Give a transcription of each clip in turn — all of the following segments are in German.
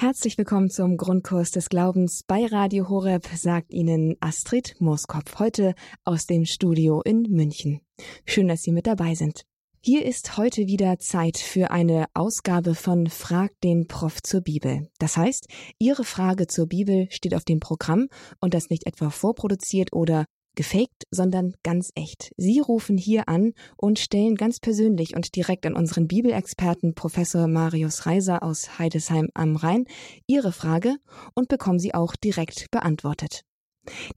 Herzlich willkommen zum Grundkurs des Glaubens bei Radio Horeb, sagt Ihnen Astrid Mooskopf heute aus dem Studio in München. Schön, dass Sie mit dabei sind. Hier ist heute wieder Zeit für eine Ausgabe von Frag den Prof zur Bibel. Das heißt, Ihre Frage zur Bibel steht auf dem Programm und das nicht etwa vorproduziert oder gefaked, sondern ganz echt. Sie rufen hier an und stellen ganz persönlich und direkt an unseren Bibelexperten Professor Marius Reiser aus Heidesheim am Rhein Ihre Frage und bekommen sie auch direkt beantwortet.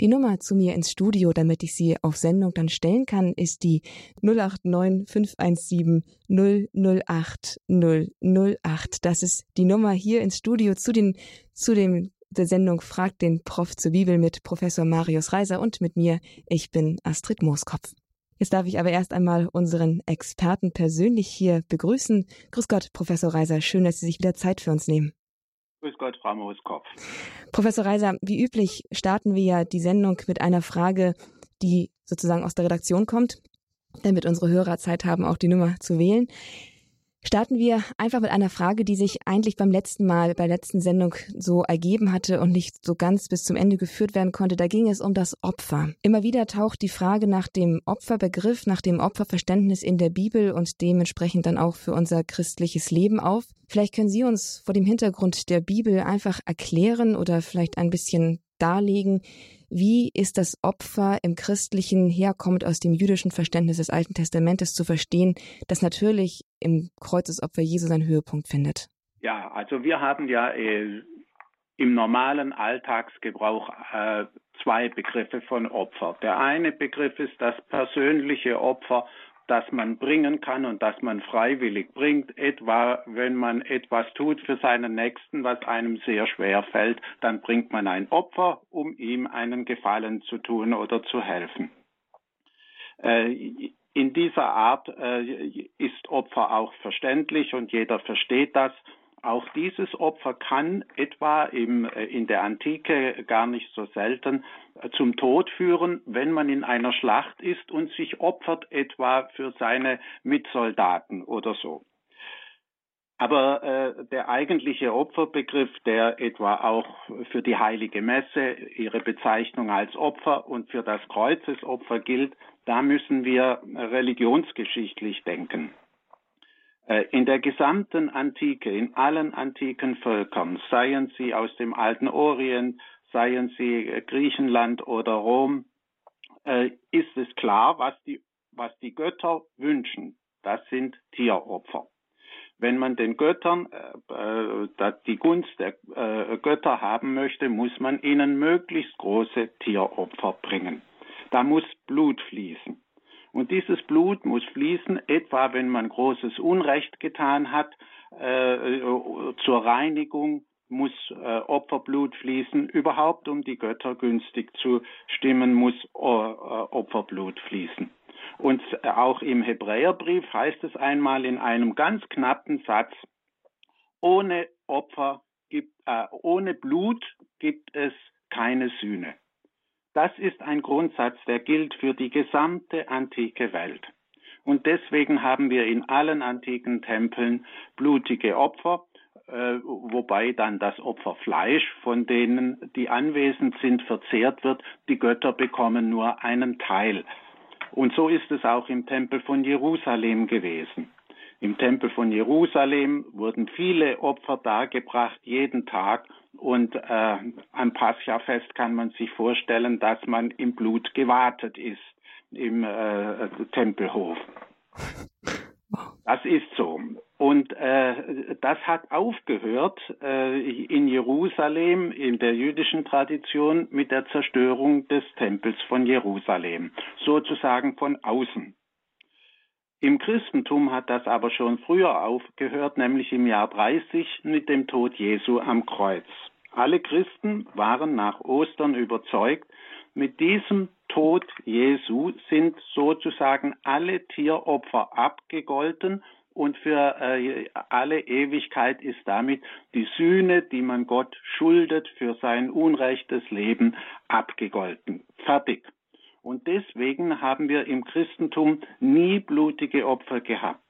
Die Nummer zu mir ins Studio, damit ich sie auf Sendung dann stellen kann, ist die 089 517 008 008. Das ist die Nummer hier ins Studio zu den, zu dem der Sendung Fragt den Prof zur Bibel mit Professor Marius Reiser und mit mir. Ich bin Astrid Mooskopf. Jetzt darf ich aber erst einmal unseren Experten persönlich hier begrüßen. Grüß Gott, Professor Reiser. Schön, dass Sie sich wieder Zeit für uns nehmen. Grüß Gott, Frau Mooskopf. Professor Reiser, wie üblich starten wir ja die Sendung mit einer Frage, die sozusagen aus der Redaktion kommt, damit unsere Hörer Zeit haben, auch die Nummer zu wählen. Starten wir einfach mit einer Frage, die sich eigentlich beim letzten Mal, bei der letzten Sendung so ergeben hatte und nicht so ganz bis zum Ende geführt werden konnte. Da ging es um das Opfer. Immer wieder taucht die Frage nach dem Opferbegriff, nach dem Opferverständnis in der Bibel und dementsprechend dann auch für unser christliches Leben auf. Vielleicht können Sie uns vor dem Hintergrund der Bibel einfach erklären oder vielleicht ein bisschen darlegen, wie ist das Opfer im christlichen herkommt aus dem jüdischen Verständnis des Alten Testamentes zu verstehen, das natürlich im Kreuzesopfer Jesu seinen Höhepunkt findet? Ja, also wir haben ja äh, im normalen Alltagsgebrauch äh, zwei Begriffe von Opfer. Der eine Begriff ist das persönliche Opfer, das man bringen kann und das man freiwillig bringt, etwa wenn man etwas tut für seinen Nächsten, was einem sehr schwer fällt, dann bringt man ein Opfer, um ihm einen Gefallen zu tun oder zu helfen. Äh, in dieser Art äh, ist Opfer auch verständlich und jeder versteht das. Auch dieses Opfer kann etwa im, äh, in der Antike gar nicht so selten äh, zum Tod führen, wenn man in einer Schlacht ist und sich opfert etwa für seine Mitsoldaten oder so. Aber äh, der eigentliche Opferbegriff, der etwa auch für die heilige Messe, ihre Bezeichnung als Opfer und für das Kreuzesopfer gilt, da müssen wir religionsgeschichtlich denken. Äh, in der gesamten Antike, in allen antiken Völkern, seien sie aus dem alten Orient, seien sie äh, Griechenland oder Rom, äh, ist es klar, was die, was die Götter wünschen. Das sind Tieropfer. Wenn man den Göttern äh, die Gunst der äh, Götter haben möchte, muss man ihnen möglichst große Tieropfer bringen. Da muss Blut fließen. Und dieses Blut muss fließen, etwa wenn man großes Unrecht getan hat, äh, zur Reinigung muss äh, Opferblut fließen. Überhaupt, um die Götter günstig zu stimmen, muss äh, Opferblut fließen. Und auch im Hebräerbrief heißt es einmal in einem ganz knappen Satz, ohne Opfer gibt, äh, ohne Blut gibt es keine Sühne. Das ist ein Grundsatz, der gilt für die gesamte antike Welt. Und deswegen haben wir in allen antiken Tempeln blutige Opfer, äh, wobei dann das Opferfleisch, von denen die anwesend sind, verzehrt wird. Die Götter bekommen nur einen Teil. Und so ist es auch im Tempel von Jerusalem gewesen. Im Tempel von Jerusalem wurden viele Opfer dargebracht, jeden Tag. Und äh, am Pascha-Fest kann man sich vorstellen, dass man im Blut gewartet ist im äh, Tempelhof. Das ist so. Und äh, das hat aufgehört äh, in Jerusalem, in der jüdischen Tradition, mit der Zerstörung des Tempels von Jerusalem, sozusagen von außen. Im Christentum hat das aber schon früher aufgehört, nämlich im Jahr 30 mit dem Tod Jesu am Kreuz. Alle Christen waren nach Ostern überzeugt, mit diesem Tod Jesu sind sozusagen alle Tieropfer abgegolten und für äh, alle Ewigkeit ist damit die Sühne, die man Gott schuldet für sein unrechtes Leben, abgegolten. Fertig. Und deswegen haben wir im Christentum nie blutige Opfer gehabt.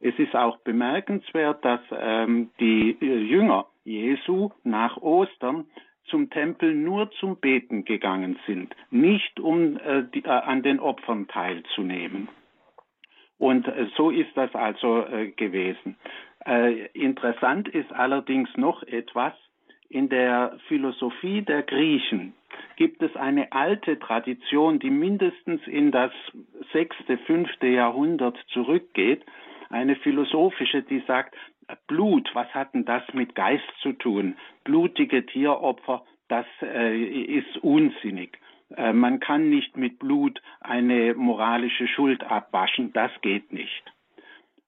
Es ist auch bemerkenswert, dass ähm, die Jünger Jesu nach Ostern zum Tempel nur zum Beten gegangen sind, nicht um äh, die, äh, an den Opfern teilzunehmen. Und äh, so ist das also äh, gewesen. Äh, interessant ist allerdings noch etwas. In der Philosophie der Griechen gibt es eine alte Tradition, die mindestens in das sechste, fünfte Jahrhundert zurückgeht. Eine philosophische, die sagt, Blut, was hat denn das mit Geist zu tun? Blutige Tieropfer, das äh, ist unsinnig. Äh, man kann nicht mit Blut eine moralische Schuld abwaschen, das geht nicht.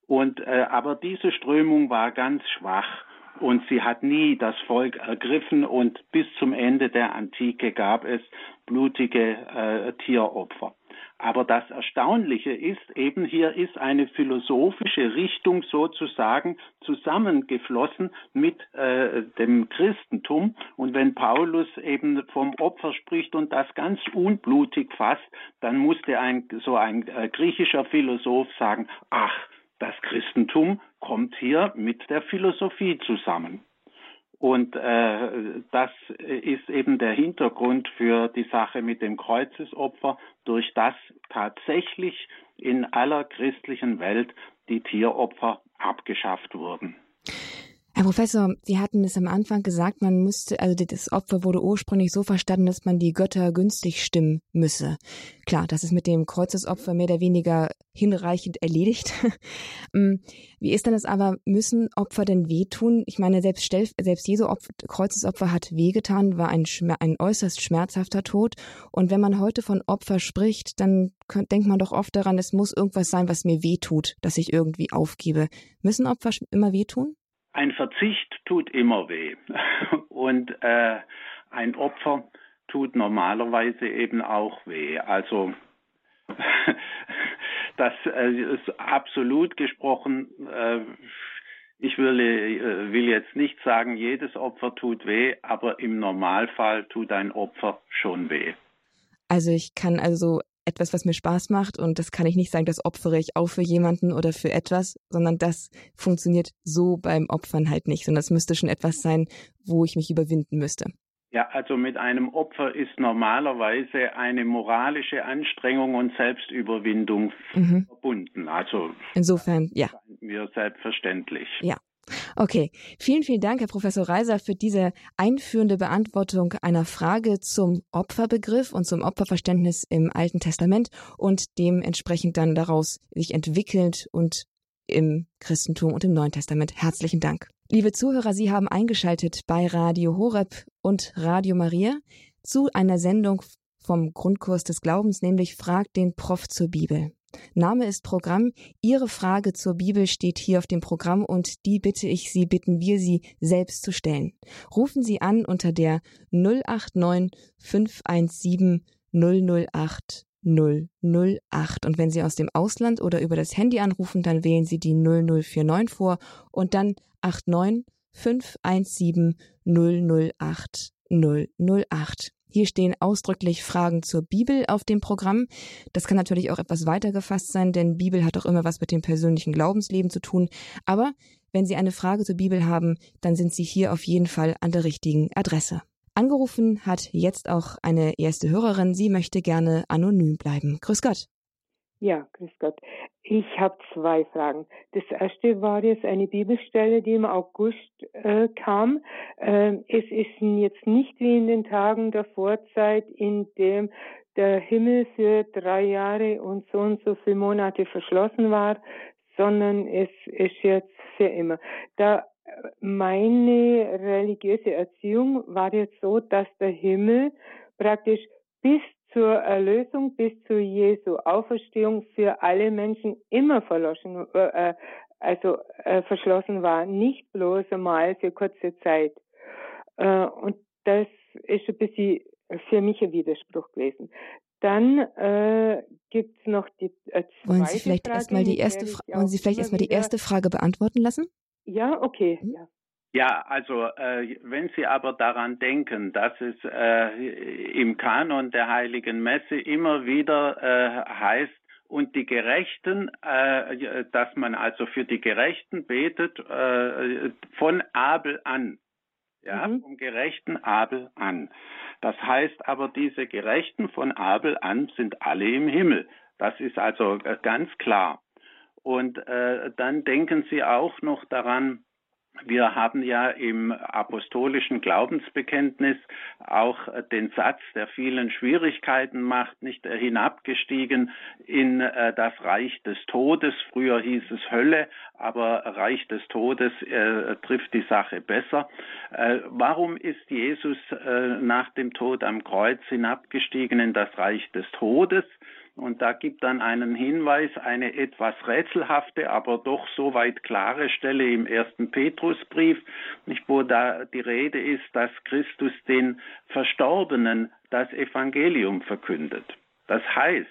Und äh, aber diese Strömung war ganz schwach und sie hat nie das Volk ergriffen und bis zum Ende der Antike gab es blutige äh, Tieropfer. Aber das Erstaunliche ist eben, hier ist eine philosophische Richtung sozusagen zusammengeflossen mit äh, dem Christentum. Und wenn Paulus eben vom Opfer spricht und das ganz unblutig fasst, dann musste ein, so ein äh, griechischer Philosoph sagen, ach, das Christentum kommt hier mit der Philosophie zusammen. Und äh, das ist eben der Hintergrund für die Sache mit dem Kreuzesopfer, durch das tatsächlich in aller christlichen Welt die Tieropfer abgeschafft wurden. Herr Professor, Sie hatten es am Anfang gesagt, man müsste, also das Opfer wurde ursprünglich so verstanden, dass man die Götter günstig stimmen müsse. Klar, das ist mit dem Kreuzesopfer mehr oder weniger hinreichend erledigt. Mm, wie ist denn das aber, müssen Opfer denn wehtun? Ich meine, selbst, selbst Jesu Opfer, Kreuzesopfer hat wehgetan, war ein, ein äußerst schmerzhafter Tod. Und wenn man heute von Opfer spricht, dann denkt man doch oft daran, es muss irgendwas sein, was mir wehtut, dass ich irgendwie aufgebe. Müssen Opfer immer wehtun? Ein Verzicht tut immer weh und äh, ein Opfer tut normalerweise eben auch weh. Also das äh, ist absolut gesprochen. Äh, ich will, äh, will jetzt nicht sagen, jedes Opfer tut weh, aber im Normalfall tut ein Opfer schon weh. Also ich kann also etwas, was mir Spaß macht und das kann ich nicht sagen, das opfere ich auch für jemanden oder für etwas, sondern das funktioniert so beim Opfern halt nicht, sondern es müsste schon etwas sein, wo ich mich überwinden müsste. Ja, also mit einem Opfer ist normalerweise eine moralische Anstrengung und Selbstüberwindung mhm. verbunden. Also insofern, ja. Mir selbstverständlich. Ja, Okay, vielen, vielen Dank, Herr Professor Reiser, für diese einführende Beantwortung einer Frage zum Opferbegriff und zum Opferverständnis im Alten Testament und dementsprechend dann daraus sich entwickelnd und im Christentum und im Neuen Testament. Herzlichen Dank. Liebe Zuhörer, Sie haben eingeschaltet bei Radio Horeb und Radio Maria zu einer Sendung vom Grundkurs des Glaubens, nämlich Frag den Prof zur Bibel. Name ist Programm. Ihre Frage zur Bibel steht hier auf dem Programm und die bitte ich Sie, bitten wir Sie selbst zu stellen. Rufen Sie an unter der 089 517 008 008. Und wenn Sie aus dem Ausland oder über das Handy anrufen, dann wählen Sie die 0049 vor und dann 89 517 008 008. Hier stehen ausdrücklich Fragen zur Bibel auf dem Programm. Das kann natürlich auch etwas weiter gefasst sein, denn Bibel hat auch immer was mit dem persönlichen Glaubensleben zu tun. Aber wenn Sie eine Frage zur Bibel haben, dann sind Sie hier auf jeden Fall an der richtigen Adresse. Angerufen hat jetzt auch eine erste Hörerin. Sie möchte gerne anonym bleiben. Grüß Gott. Ja, grüß Gott. Ich habe zwei Fragen. Das erste war jetzt eine Bibelstelle, die im August äh, kam. Äh, es ist jetzt nicht wie in den Tagen der Vorzeit, in dem der Himmel für drei Jahre und so und so viele Monate verschlossen war, sondern es ist jetzt für immer. Da meine religiöse Erziehung war jetzt so, dass der Himmel praktisch bis zur Erlösung bis zu Jesu Auferstehung für alle Menschen immer verloschen, äh, äh, also äh, verschlossen war, nicht bloß einmal für kurze Zeit. Äh, und das ist ein bisschen für mich ein Widerspruch gewesen. Dann äh, gibt es noch die äh, zweite Wollen Sie vielleicht erstmal die erste Fra Wollen Sie vielleicht erstmal die erste Frage beantworten lassen? Ja, okay. Mhm. Ja. Ja, also äh, wenn Sie aber daran denken, dass es äh, im Kanon der Heiligen Messe immer wieder äh, heißt, und die Gerechten, äh, dass man also für die Gerechten betet äh, von Abel an. Ja, mhm. vom gerechten Abel an. Das heißt aber, diese Gerechten von Abel an sind alle im Himmel. Das ist also äh, ganz klar. Und dann denken Sie auch noch daran, wir haben ja im apostolischen Glaubensbekenntnis auch den Satz, der vielen Schwierigkeiten macht, nicht hinabgestiegen in äh, das Reich des Todes. Früher hieß es Hölle, aber Reich des Todes äh, trifft die Sache besser. Äh, warum ist Jesus äh, nach dem Tod am Kreuz hinabgestiegen in das Reich des Todes? Und da gibt dann einen Hinweis, eine etwas rätselhafte, aber doch soweit klare Stelle im ersten Petrusbrief, wo da die Rede ist, dass Christus den Verstorbenen das Evangelium verkündet. Das heißt,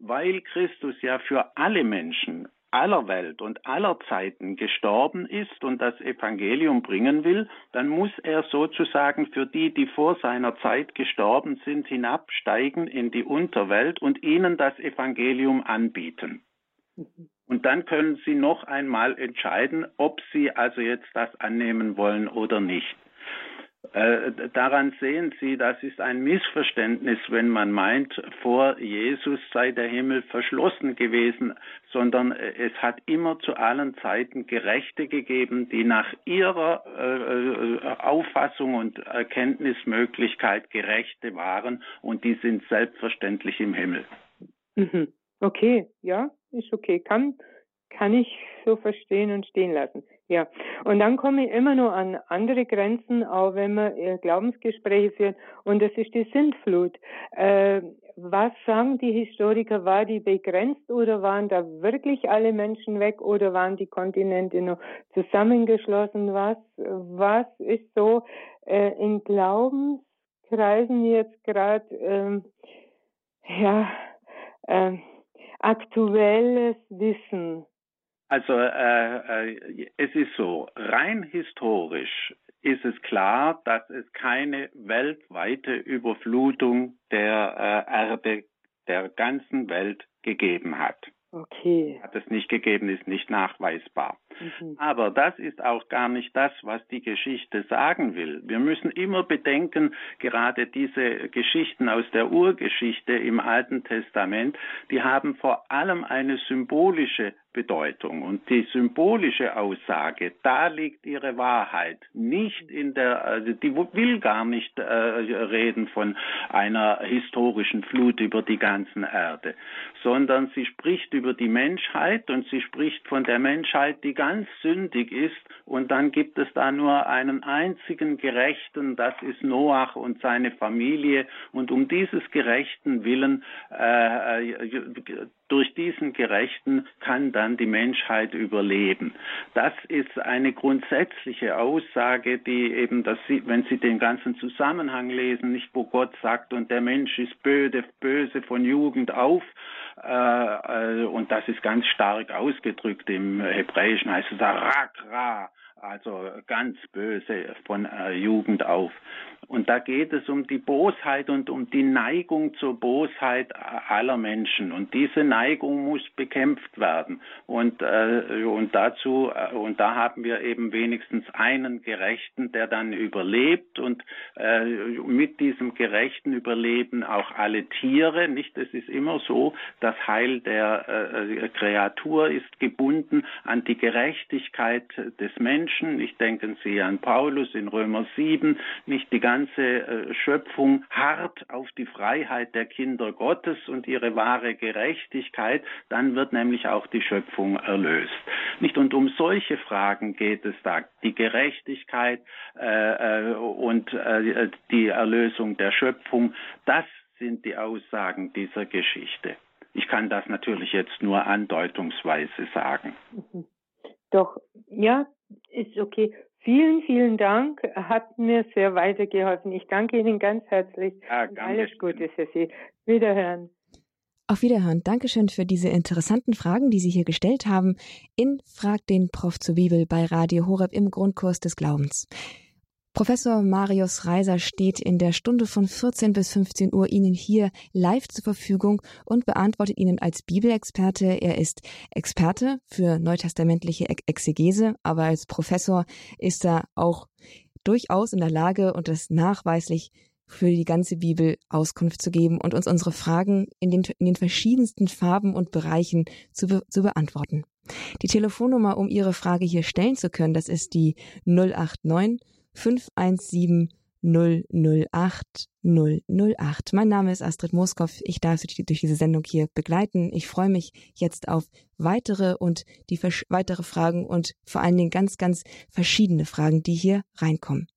weil Christus ja für alle Menschen aller Welt und aller Zeiten gestorben ist und das Evangelium bringen will, dann muss er sozusagen für die, die vor seiner Zeit gestorben sind, hinabsteigen in die Unterwelt und ihnen das Evangelium anbieten. Und dann können sie noch einmal entscheiden, ob sie also jetzt das annehmen wollen oder nicht. Äh, daran sehen Sie, das ist ein Missverständnis, wenn man meint, vor Jesus sei der Himmel verschlossen gewesen, sondern äh, es hat immer zu allen Zeiten Gerechte gegeben, die nach ihrer äh, Auffassung und Erkenntnismöglichkeit Gerechte waren und die sind selbstverständlich im Himmel. Mhm. Okay, ja, ist okay. Kann, kann ich so verstehen und stehen lassen. Ja, und dann komme ich immer nur an andere Grenzen, auch wenn man äh, Glaubensgespräche führt, und das ist die Sintflut. Äh, was sagen die Historiker, war die begrenzt oder waren da wirklich alle Menschen weg oder waren die Kontinente noch zusammengeschlossen? Was, was ist so äh, in Glaubenskreisen jetzt gerade, ähm, ja, äh, aktuelles Wissen? Also äh, äh, es ist so, rein historisch ist es klar, dass es keine weltweite Überflutung der äh, Erde der ganzen Welt gegeben hat. Okay. Hat es nicht gegeben, ist nicht nachweisbar. Mhm. Aber das ist auch gar nicht das, was die Geschichte sagen will. Wir müssen immer bedenken, gerade diese Geschichten aus der Urgeschichte im Alten Testament, die haben vor allem eine symbolische Bedeutung. Und die symbolische Aussage, da liegt ihre Wahrheit. Nicht in der, also die will gar nicht äh, reden von einer historischen Flut über die ganzen Erde, sondern sie spricht über die Menschheit und sie spricht von der Menschheit, die ganz sündig ist. Und dann gibt es da nur einen einzigen Gerechten, das ist Noach und seine Familie. Und um dieses gerechten Willen äh, äh durch diesen Gerechten kann dann die Menschheit überleben. Das ist eine grundsätzliche Aussage, die eben, dass Sie, wenn Sie den ganzen Zusammenhang lesen, nicht wo Gott sagt, und der Mensch ist böse, böse von Jugend auf, äh, äh, und das ist ganz stark ausgedrückt im Hebräischen, heißt es Rakra, also ganz böse von äh, Jugend auf. Und da geht es um die Bosheit und um die Neigung zur Bosheit aller Menschen. Und diese Neigung muss bekämpft werden. Und, äh, und dazu, äh, und da haben wir eben wenigstens einen Gerechten, der dann überlebt und äh, mit diesem gerechten Überleben auch alle Tiere. Nicht, es ist immer so, das Heil der äh, Kreatur ist gebunden an die Gerechtigkeit des Menschen. Nicht denken Sie an Paulus in Römer 7, nicht die ganze äh, Schöpfung hart auf die Freiheit der Kinder Gottes und ihre wahre Gerechtigkeit, dann wird nämlich auch die Schöpfung erlöst. Nicht und um solche Fragen geht es da, die Gerechtigkeit äh, äh und äh, die Erlösung der Schöpfung, das sind die Aussagen dieser Geschichte. Ich kann das natürlich jetzt nur andeutungsweise sagen. Mhm. Doch, ja, ist okay. Vielen, vielen Dank. Hat mir sehr weitergeholfen. Ich danke Ihnen ganz herzlich. Ja, alles Gute für Sie. Wiederhören. Auf Wiederhören. Dankeschön für diese interessanten Fragen, die Sie hier gestellt haben in Frag den Prof zur Bibel bei Radio Horeb im Grundkurs des Glaubens. Professor Marius Reiser steht in der Stunde von 14 bis 15 Uhr Ihnen hier live zur Verfügung und beantwortet Ihnen als Bibelexperte. Er ist Experte für neutestamentliche Exegese, aber als Professor ist er auch durchaus in der Lage und das nachweislich für die ganze Bibel Auskunft zu geben und uns unsere Fragen in den, in den verschiedensten Farben und Bereichen zu, be, zu beantworten. Die Telefonnummer, um Ihre Frage hier stellen zu können, das ist die 089 517 008 008. Mein Name ist Astrid Moskow. Ich darf Sie durch diese Sendung hier begleiten. Ich freue mich jetzt auf weitere und die weitere Fragen und vor allen Dingen ganz, ganz verschiedene Fragen, die hier reinkommen.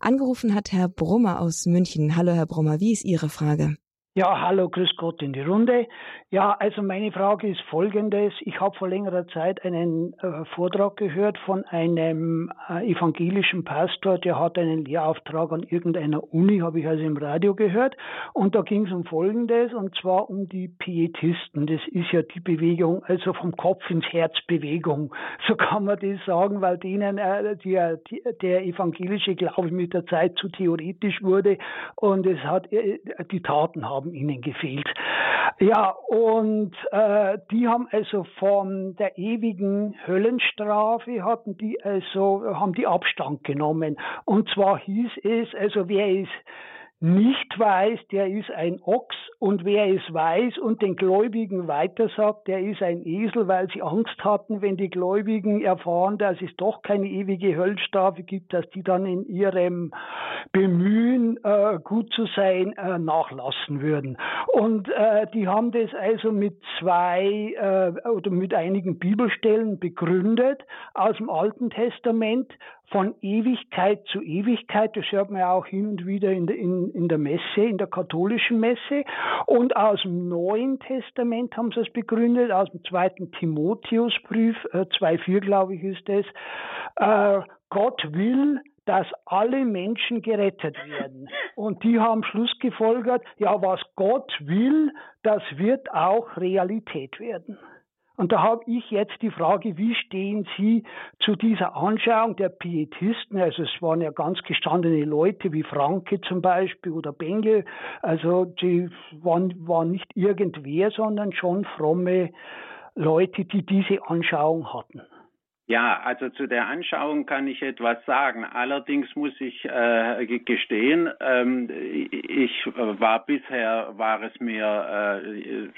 Angerufen hat Herr Brummer aus München. Hallo, Herr Brummer. Wie ist Ihre Frage? Ja, hallo, grüß Gott in die Runde. Ja, also meine Frage ist folgendes. Ich habe vor längerer Zeit einen äh, Vortrag gehört von einem äh, evangelischen Pastor, der hat einen Lehrauftrag an irgendeiner Uni, habe ich also im Radio gehört. Und da ging es um Folgendes, und zwar um die Pietisten. Das ist ja die Bewegung, also vom Kopf ins Herz Bewegung. So kann man das sagen, weil denen äh, die, der evangelische Glaube mit der Zeit zu theoretisch wurde und es hat äh, die Taten haben haben ihnen gefehlt. Ja, und äh, die haben also von der ewigen Höllenstrafe hatten die also haben die Abstand genommen. Und zwar hieß es, also wer ist nicht weiß, der ist ein Ochs und wer es weiß und den Gläubigen weitersagt, der ist ein Esel, weil sie Angst hatten, wenn die Gläubigen erfahren, dass es doch keine ewige Höllenstrafe gibt, dass die dann in ihrem Bemühen, äh, gut zu sein, äh, nachlassen würden. Und äh, die haben das also mit zwei äh, oder mit einigen Bibelstellen begründet aus dem Alten Testament, von Ewigkeit zu Ewigkeit. Das hört man ja auch hin und wieder in der, in, in der Messe, in der katholischen Messe. Und aus dem Neuen Testament haben sie es begründet, aus dem zweiten Timotheusbrief, äh, 2,4 glaube ich ist es. Äh, Gott will, dass alle Menschen gerettet werden. Und die haben Schluss gefolgert, ja, was Gott will, das wird auch Realität werden. Und da habe ich jetzt die Frage, wie stehen Sie zu dieser Anschauung der Pietisten? Also es waren ja ganz gestandene Leute wie Franke zum Beispiel oder Bengel. Also die waren, waren nicht irgendwer, sondern schon fromme Leute, die diese Anschauung hatten. Ja, also zu der Anschauung kann ich etwas sagen. Allerdings muss ich äh, gestehen, ähm, ich war bisher, war es mir äh,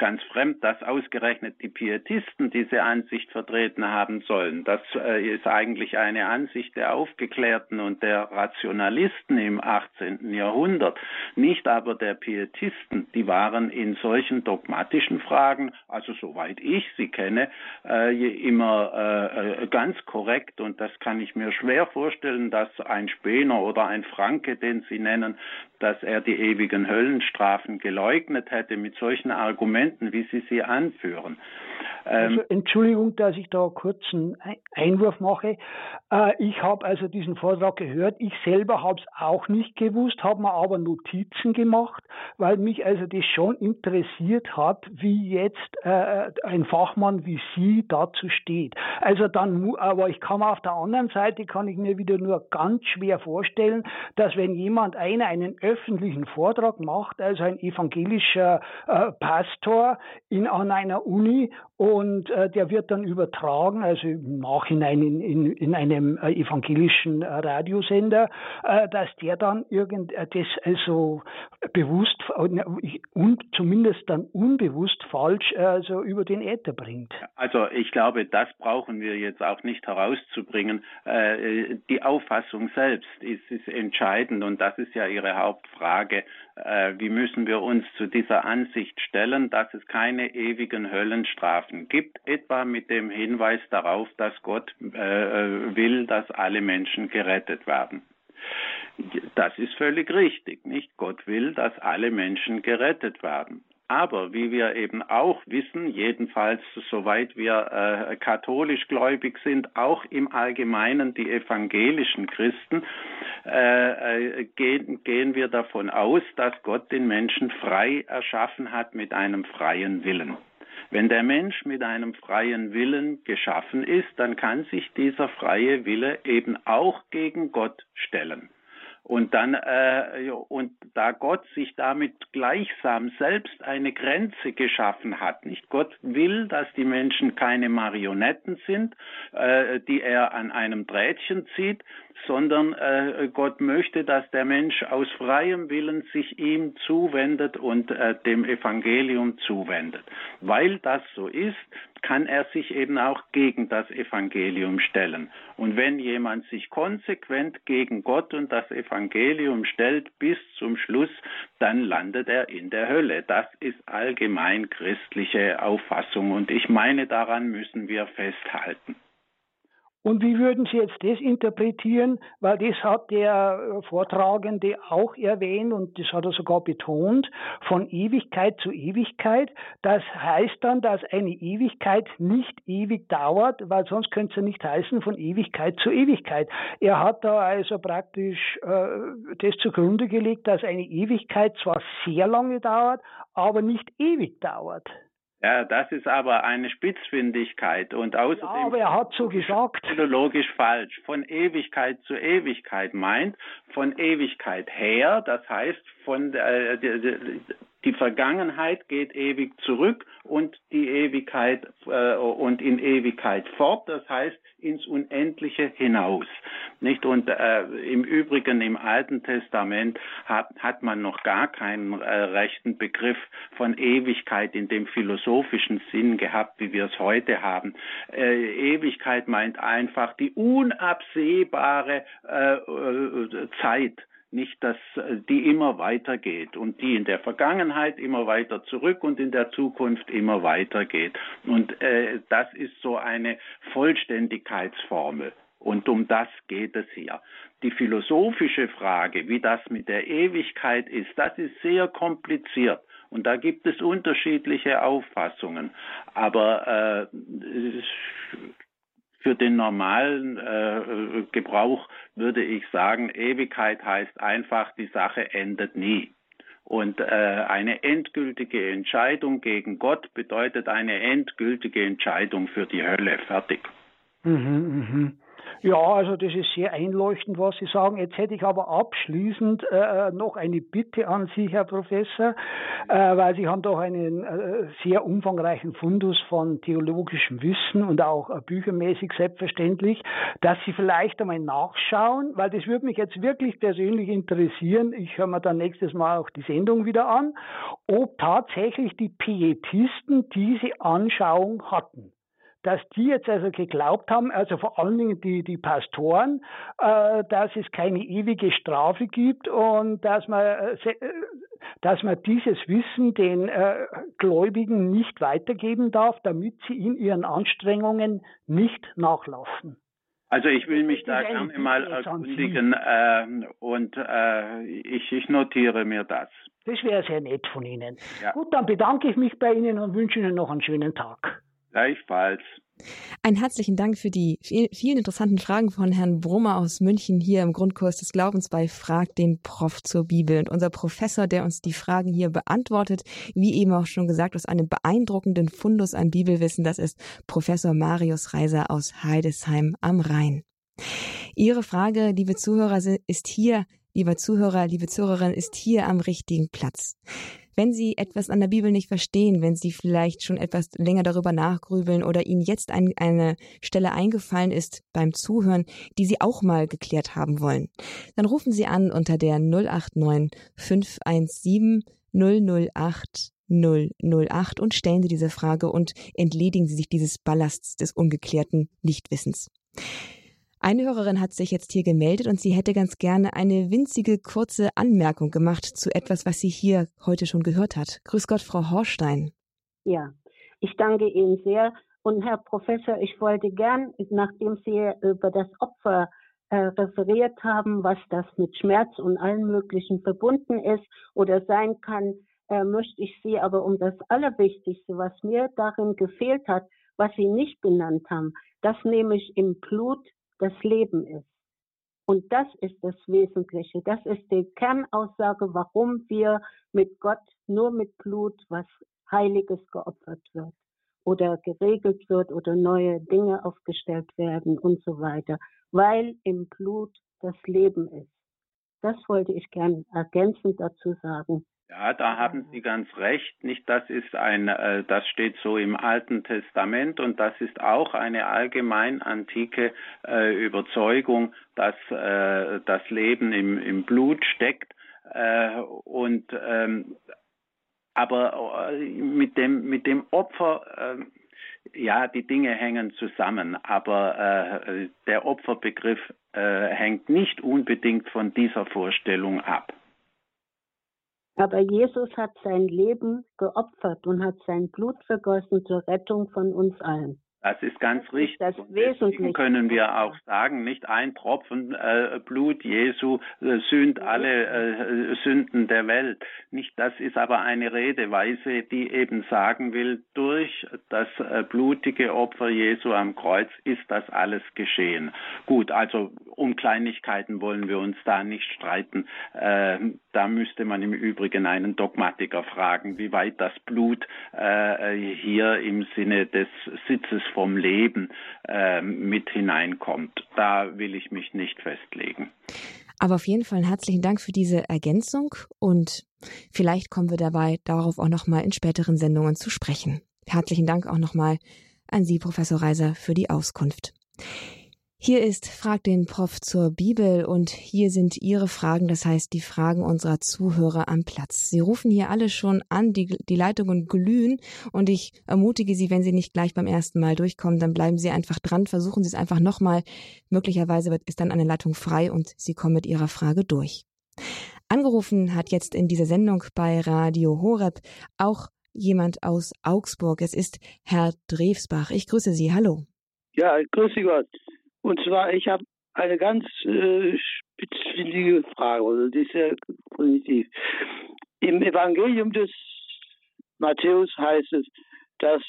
ganz fremd, dass ausgerechnet die Pietisten diese Ansicht vertreten haben sollen. Das äh, ist eigentlich eine Ansicht der Aufgeklärten und der Rationalisten im 18. Jahrhundert, nicht aber der Pietisten. Die waren in solchen dogmatischen Fragen, also soweit ich sie kenne, äh, immer äh, ganz korrekt und das kann ich mir schwer vorstellen, dass ein Spener oder ein Franke, den Sie nennen, dass er die ewigen Höllenstrafen geleugnet hätte mit solchen Argumenten, wie Sie sie anführen. Ähm, also, Entschuldigung, dass ich da kurz einen Einwurf mache. Äh, ich habe also diesen Vortrag gehört. Ich selber habe es auch nicht gewusst, habe mir aber Notizen gemacht, weil mich also das schon interessiert hat, wie jetzt äh, ein Fachmann wie Sie dazu steht. Also dann, aber ich kann auf der anderen Seite kann ich mir wieder nur ganz schwer vorstellen, dass wenn jemand einer einen öffentlichen Vortrag macht, also ein evangelischer äh, Pastor in, an einer Uni und äh, der wird dann übertragen, also im Nachhinein in, in, in einem äh, evangelischen äh, Radiosender, äh, dass der dann irgend äh, das also bewusst und zumindest dann unbewusst falsch also über den Äther bringt. Also ich glaube, das brauchen wir jetzt auch nicht herauszubringen. Äh, die Auffassung selbst ist, ist entscheidend und das ist ja Ihre Hauptfrage. Äh, wie müssen wir uns zu dieser Ansicht stellen, dass es keine ewigen Höllenstrafen gibt, etwa mit dem Hinweis darauf, dass Gott äh, will, dass alle Menschen gerettet werden. Das ist völlig richtig, nicht? Gott will, dass alle Menschen gerettet werden. Aber wie wir eben auch wissen, jedenfalls soweit wir äh, katholisch gläubig sind, auch im Allgemeinen die evangelischen Christen, äh, äh, gehen, gehen wir davon aus, dass Gott den Menschen frei erschaffen hat mit einem freien Willen. Wenn der Mensch mit einem freien Willen geschaffen ist, dann kann sich dieser freie Wille eben auch gegen Gott stellen. Und dann äh, und da Gott sich damit gleichsam selbst eine Grenze geschaffen hat, nicht Gott will, dass die Menschen keine Marionetten sind, äh, die er an einem Drähtchen zieht, sondern äh, Gott möchte, dass der Mensch aus freiem Willen sich ihm zuwendet und äh, dem Evangelium zuwendet. Weil das so ist, kann er sich eben auch gegen das Evangelium stellen. Und wenn jemand sich konsequent gegen Gott und das Evangelium stellt bis zum Schluss, dann landet er in der Hölle. Das ist allgemein christliche Auffassung und ich meine, daran müssen wir festhalten. Und wie würden Sie jetzt das interpretieren? Weil das hat der äh, Vortragende auch erwähnt und das hat er sogar betont, von Ewigkeit zu Ewigkeit. Das heißt dann, dass eine Ewigkeit nicht ewig dauert, weil sonst könnte es ja nicht heißen von Ewigkeit zu Ewigkeit. Er hat da also praktisch äh, das zugrunde gelegt, dass eine Ewigkeit zwar sehr lange dauert, aber nicht ewig dauert. Ja, das ist aber eine Spitzfindigkeit und außerdem ja, aber er hat so gesagt. philologisch falsch. Von Ewigkeit zu Ewigkeit meint von Ewigkeit her, das heißt von äh, die, Vergangenheit geht ewig zurück und die Ewigkeit äh, und in Ewigkeit fort, das heißt ins Unendliche hinaus. Nicht? Und äh, im Übrigen im Alten Testament hat, hat man noch gar keinen äh, rechten Begriff von Ewigkeit in dem philosophischen Sinn gehabt, wie wir es heute haben. Äh, Ewigkeit meint einfach die unabsehbare äh, äh, Zeit nicht, dass äh, die immer weitergeht und die in der Vergangenheit immer weiter zurück und in der Zukunft immer weitergeht. Und äh, das ist so eine Vollständigkeitsformel. Und um das geht es hier. Die philosophische Frage, wie das mit der Ewigkeit ist, das ist sehr kompliziert. Und da gibt es unterschiedliche Auffassungen. Aber äh, für den normalen äh, Gebrauch würde ich sagen, Ewigkeit heißt einfach, die Sache endet nie. Und äh, eine endgültige Entscheidung gegen Gott bedeutet eine endgültige Entscheidung für die Hölle. Fertig. Mhm, mh. Ja, also das ist sehr einleuchtend, was Sie sagen. Jetzt hätte ich aber abschließend äh, noch eine Bitte an Sie, Herr Professor, äh, weil Sie haben doch einen äh, sehr umfangreichen Fundus von theologischem Wissen und auch äh, büchermäßig selbstverständlich, dass Sie vielleicht einmal nachschauen, weil das würde mich jetzt wirklich persönlich interessieren. Ich höre mir dann nächstes Mal auch die Sendung wieder an, ob tatsächlich die Pietisten diese Anschauung hatten dass die jetzt also geglaubt haben, also vor allen Dingen die, die Pastoren, äh, dass es keine ewige Strafe gibt und dass man, äh, äh, dass man dieses Wissen den äh, Gläubigen nicht weitergeben darf, damit sie in ihren Anstrengungen nicht nachlassen. Also ich will mich da gerne mal erkundigen äh, und äh, ich, ich notiere mir das. Das wäre sehr nett von Ihnen. Ja. Gut, dann bedanke ich mich bei Ihnen und wünsche Ihnen noch einen schönen Tag. Gleichfalls. Einen herzlichen Dank für die vielen interessanten Fragen von Herrn Brummer aus München hier im Grundkurs des Glaubens bei Frag den Prof zur Bibel. Und unser Professor, der uns die Fragen hier beantwortet, wie eben auch schon gesagt, aus einem beeindruckenden Fundus an Bibelwissen, das ist Professor Marius Reiser aus Heidesheim am Rhein. Ihre Frage, liebe Zuhörer, ist hier, lieber Zuhörer, liebe Zuhörerin, ist hier am richtigen Platz. Wenn Sie etwas an der Bibel nicht verstehen, wenn Sie vielleicht schon etwas länger darüber nachgrübeln oder Ihnen jetzt ein, eine Stelle eingefallen ist beim Zuhören, die Sie auch mal geklärt haben wollen, dann rufen Sie an unter der 089 517 008 008 und stellen Sie diese Frage und entledigen Sie sich dieses Ballasts des ungeklärten Nichtwissens. Eine Hörerin hat sich jetzt hier gemeldet und sie hätte ganz gerne eine winzige kurze Anmerkung gemacht zu etwas, was sie hier heute schon gehört hat. Grüß Gott, Frau Horstein. Ja, ich danke Ihnen sehr. Und Herr Professor, ich wollte gern, nachdem Sie über das Opfer äh, referiert haben, was das mit Schmerz und allen möglichen verbunden ist oder sein kann, äh, möchte ich Sie aber um das Allerwichtigste, was mir darin gefehlt hat, was Sie nicht genannt haben, das nämlich im Blut das Leben ist. Und das ist das Wesentliche. Das ist die Kernaussage, warum wir mit Gott nur mit Blut, was Heiliges geopfert wird. oder geregelt wird oder neue Dinge aufgestellt werden und so weiter, weil im Blut das Leben ist. Das wollte ich gern ergänzend dazu sagen. Ja, da haben Sie ganz recht. Nicht, das ist ein, äh, das steht so im Alten Testament und das ist auch eine allgemein antike äh, Überzeugung, dass äh, das Leben im, im Blut steckt. Äh, und ähm, aber äh, mit dem mit dem Opfer äh, ja, die Dinge hängen zusammen, aber äh, der Opferbegriff äh, hängt nicht unbedingt von dieser Vorstellung ab. Aber Jesus hat sein Leben geopfert und hat sein Blut vergossen zur Rettung von uns allen. Das ist ganz Das richtig. ist das Wesentliche. können wir auch sagen, nicht ein Tropfen äh, Blut Jesu äh, sühnt alle äh, Sünden der Welt. Nicht, das ist aber eine Redeweise, die eben sagen will, durch das äh, blutige Opfer Jesu am Kreuz ist das alles geschehen. Gut, also um Kleinigkeiten wollen wir uns da nicht streiten. Da müsste man im Übrigen einen Dogmatiker fragen, wie weit das Blut äh, hier im Sinne des Sitzes vom Leben äh, mit hineinkommt. Da will ich mich nicht festlegen. Aber auf jeden Fall herzlichen Dank für diese Ergänzung und vielleicht kommen wir dabei darauf auch nochmal in späteren Sendungen zu sprechen. Herzlichen Dank auch nochmal an Sie, Professor Reiser, für die Auskunft. Hier ist Frag den Prof zur Bibel und hier sind Ihre Fragen, das heißt die Fragen unserer Zuhörer am Platz. Sie rufen hier alle schon an, die, die Leitungen glühen und ich ermutige Sie, wenn Sie nicht gleich beim ersten Mal durchkommen, dann bleiben Sie einfach dran, versuchen Sie es einfach nochmal. Möglicherweise ist dann eine Leitung frei und Sie kommen mit Ihrer Frage durch. Angerufen hat jetzt in dieser Sendung bei Radio Horeb auch jemand aus Augsburg. Es ist Herr Drewsbach. Ich grüße Sie. Hallo. Ja, grüße Gott. Und zwar, ich habe eine ganz äh, spitzfindige Frage, also die ist sehr primitiv. Im Evangelium des Matthäus heißt es, dass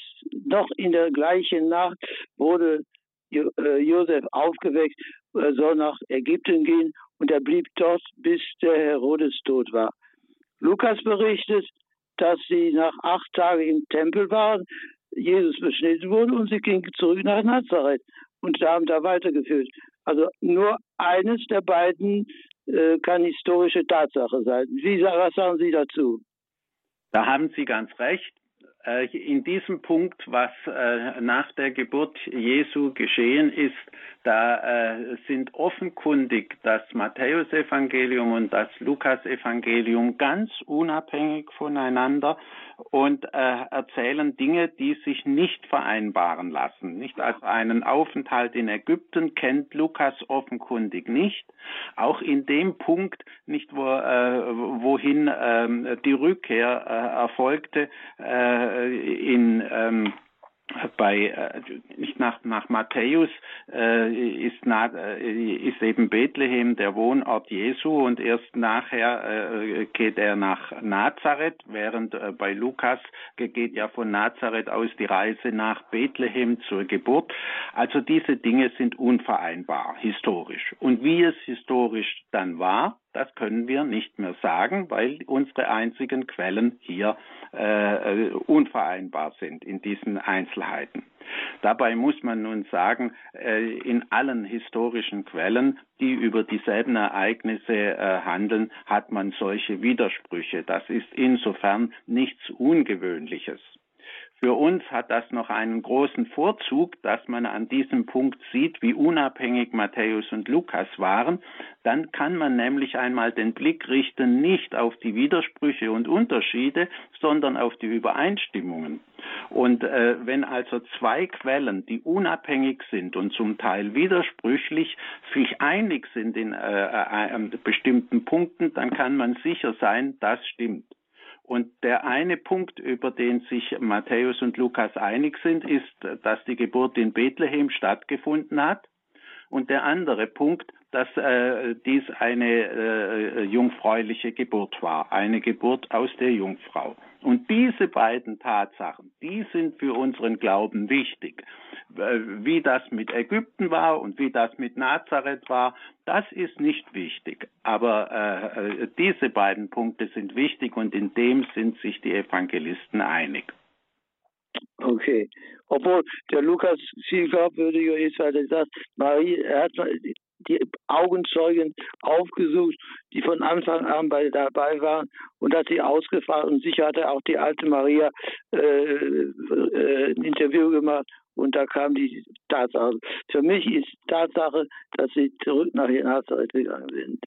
noch in der gleichen Nacht wurde äh, Josef aufgeweckt, er soll nach Ägypten gehen und er blieb dort, bis der Herodes tot war. Lukas berichtet, dass sie nach acht Tagen im Tempel waren, Jesus beschnitten wurde und sie gingen zurück nach Nazareth und haben da weitergeführt. Also nur eines der beiden äh, kann historische Tatsache sein. Wie, was sagen Sie dazu? Da haben Sie ganz recht. Äh, in diesem Punkt, was äh, nach der Geburt Jesu geschehen ist, da äh, sind offenkundig das Matthäusevangelium und das Lukasevangelium ganz unabhängig voneinander und erzählen Dinge, die sich nicht vereinbaren lassen. Nicht als einen Aufenthalt in Ägypten kennt Lukas offenkundig nicht. Auch in dem Punkt nicht, wo, wohin ähm, die Rückkehr erfolgte, in ähm, bei äh, nicht nach nach Matthäus äh, ist, na, äh, ist eben Bethlehem der Wohnort Jesu und erst nachher äh, geht er nach Nazareth, während äh, bei Lukas geht ja von Nazareth aus die Reise nach Bethlehem zur Geburt. Also diese Dinge sind unvereinbar historisch. Und wie es historisch dann war, das können wir nicht mehr sagen, weil unsere einzigen Quellen hier äh, unvereinbar sind in diesen Einzelheiten. Dabei muss man nun sagen, äh, in allen historischen Quellen, die über dieselben Ereignisse äh, handeln, hat man solche Widersprüche. Das ist insofern nichts Ungewöhnliches. Für uns hat das noch einen großen Vorzug, dass man an diesem Punkt sieht, wie unabhängig Matthäus und Lukas waren. Dann kann man nämlich einmal den Blick richten nicht auf die Widersprüche und Unterschiede, sondern auf die Übereinstimmungen. Und äh, wenn also zwei Quellen, die unabhängig sind und zum Teil widersprüchlich, sich einig sind in äh, äh, bestimmten Punkten, dann kann man sicher sein, das stimmt. Und der eine Punkt, über den sich Matthäus und Lukas einig sind, ist, dass die Geburt in Bethlehem stattgefunden hat. Und der andere Punkt, dass äh, dies eine äh, jungfräuliche Geburt war, eine Geburt aus der Jungfrau. Und diese beiden Tatsachen, die sind für unseren Glauben wichtig. Wie das mit Ägypten war und wie das mit Nazareth war, das ist nicht wichtig. Aber äh, diese beiden Punkte sind wichtig und in dem sind sich die Evangelisten einig. Okay. Obwohl der Lukas viel glaubwürdiger ist, weil er sagt, Marie, er hat die Augenzeugen aufgesucht, die von Anfang an bei, dabei waren und hat sie ausgefragt und sicher hat er auch die alte Maria äh, äh, ein Interview gemacht und da kam die Tatsache. Für mich ist Tatsache, dass sie zurück nach Nazareth gegangen sind.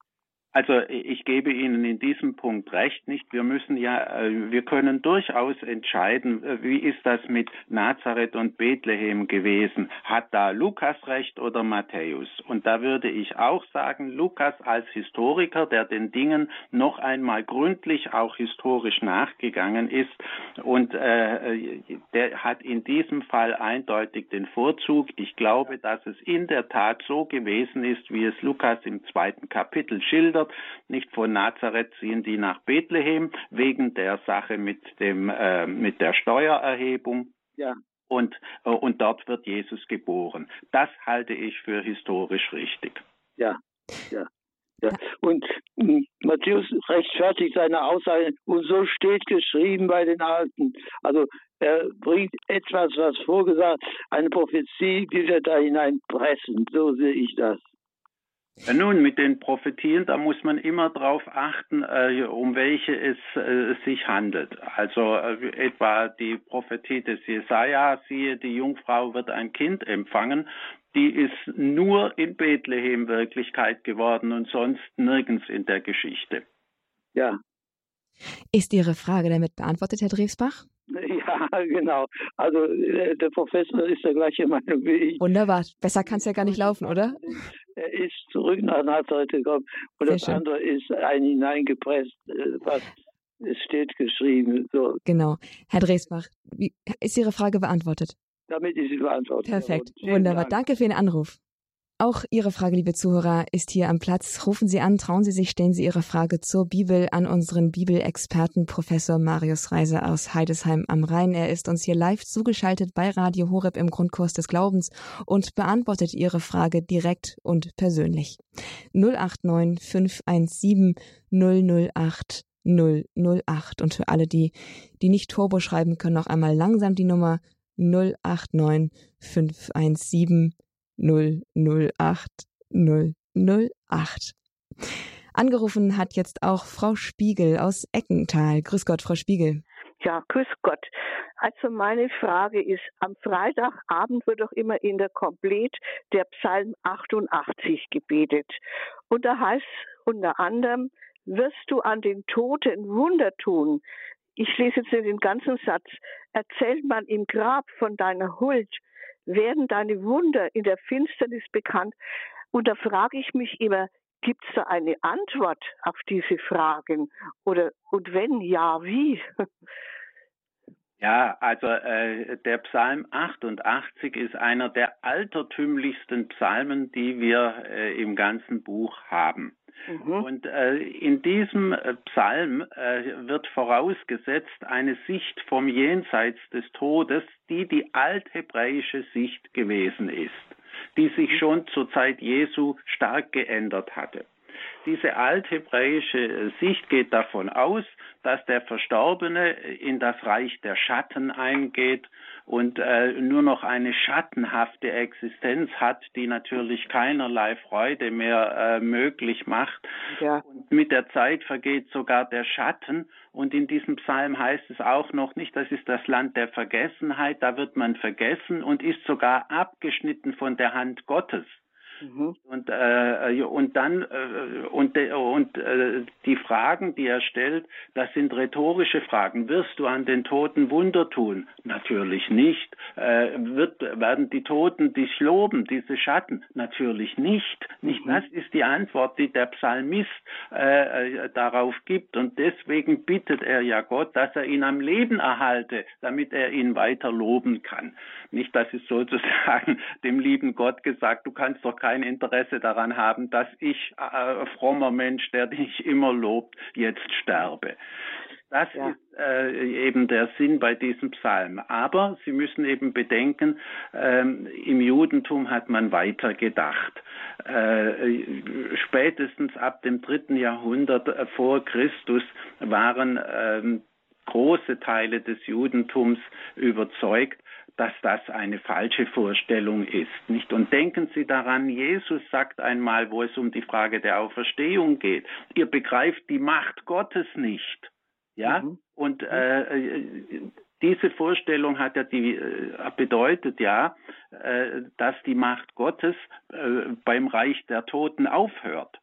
Also ich gebe Ihnen in diesem Punkt recht nicht. Wir müssen ja, äh, wir können durchaus entscheiden, äh, wie ist das mit Nazareth und Bethlehem gewesen? Hat da Lukas recht oder Matthäus? Und da würde ich auch sagen, Lukas als Historiker, der den Dingen noch einmal gründlich auch historisch nachgegangen ist und äh, der hat in diesem Fall eindeutig den Vorzug. Ich glaube, dass es in der Tat so gewesen ist, wie es Lukas im zweiten Kapitel schildert geschildert. Nicht von Nazareth ziehen die nach Bethlehem wegen der Sache mit dem äh, mit der Steuererhebung. Ja. Und, äh, und dort wird Jesus geboren. Das halte ich für historisch richtig. Ja, ja. Ja. Und hm, Matthäus rechtfertigt seine Aussage, und so steht geschrieben bei den Alten. Also er bringt etwas, was vorgesagt, eine Prophezie will er da hineinpressen. So sehe ich das. Ja, nun, mit den Prophetien, da muss man immer darauf achten, äh, um welche es äh, sich handelt. Also äh, etwa die Prophetie des Jesaja, siehe, die Jungfrau wird ein Kind empfangen, die ist nur in Bethlehem Wirklichkeit geworden und sonst nirgends in der Geschichte. Ja. Ist Ihre Frage damit beantwortet, Herr Dresbach? Ja, genau. Also äh, der Professor ist der gleiche Meinung wie ich. Wunderbar. Besser kann es ja gar nicht laufen, oder? Er ist zurück nach Nazareth gekommen und Sehr das schön. andere ist ein hineingepresst, äh, was es steht geschrieben. So. Genau. Herr Dresbach, wie, ist Ihre Frage beantwortet? Damit ist sie beantwortet. Perfekt. Wunderbar. Dank. Danke für den Anruf. Auch Ihre Frage, liebe Zuhörer, ist hier am Platz. Rufen Sie an, trauen Sie sich, stellen Sie Ihre Frage zur Bibel an unseren Bibelexperten Professor Marius Reiser aus Heidesheim am Rhein. Er ist uns hier live zugeschaltet bei Radio Horeb im Grundkurs des Glaubens und beantwortet Ihre Frage direkt und persönlich. 089 517 008 008. Und für alle, die, die nicht Turbo schreiben können, noch einmal langsam die Nummer 089 517 008 008. Angerufen hat jetzt auch Frau Spiegel aus Eckental. Grüß Gott, Frau Spiegel. Ja, grüß Gott. Also meine Frage ist, am Freitagabend wird doch immer in der Komplet der Psalm 88 gebetet. Und da heißt unter anderem, wirst du an den Toten Wunder tun. Ich lese jetzt den ganzen Satz. Erzählt man im Grab von deiner Huld, werden deine Wunder in der Finsternis bekannt? Und da frage ich mich immer, gibt es da eine Antwort auf diese Fragen? Oder und wenn ja, wie? Ja, also äh, der Psalm 88 ist einer der altertümlichsten Psalmen, die wir äh, im ganzen Buch haben. Mhm. Und äh, in diesem äh, Psalm äh, wird vorausgesetzt eine Sicht vom Jenseits des Todes, die die althebräische Sicht gewesen ist, die sich mhm. schon zur Zeit Jesu stark geändert hatte. Diese althebräische Sicht geht davon aus, dass der Verstorbene in das Reich der Schatten eingeht und äh, nur noch eine schattenhafte Existenz hat, die natürlich keinerlei Freude mehr äh, möglich macht. Ja. Und mit der Zeit vergeht sogar der Schatten. Und in diesem Psalm heißt es auch noch nicht, das ist das Land der Vergessenheit, da wird man vergessen und ist sogar abgeschnitten von der Hand Gottes. Mhm. Und, äh, und dann äh, und, und äh, die Fragen, die er stellt, das sind rhetorische Fragen. Wirst du an den Toten Wunder tun? Natürlich nicht. Äh, wird, werden die Toten dich loben, diese Schatten? Natürlich nicht. Nicht mhm. das ist die Antwort, die der Psalmist äh, äh, darauf gibt. Und deswegen bittet er ja Gott, dass er ihn am Leben erhalte, damit er ihn weiter loben kann. Nicht, das ist sozusagen dem lieben Gott gesagt, du kannst doch kein Interesse daran haben, dass ich, äh, frommer Mensch, der dich immer lobt, jetzt sterbe. Das ja. ist äh, eben der Sinn bei diesem Psalm. Aber Sie müssen eben bedenken, ähm, im Judentum hat man weiter gedacht. Äh, spätestens ab dem dritten Jahrhundert vor Christus waren ähm, große Teile des Judentums überzeugt, dass das eine falsche Vorstellung ist, nicht? Und denken Sie daran, Jesus sagt einmal, wo es um die Frage der Auferstehung geht, ihr begreift die Macht Gottes nicht, ja? Mhm. Und äh, diese Vorstellung hat ja die äh, bedeutet ja, äh, dass die Macht Gottes äh, beim Reich der Toten aufhört.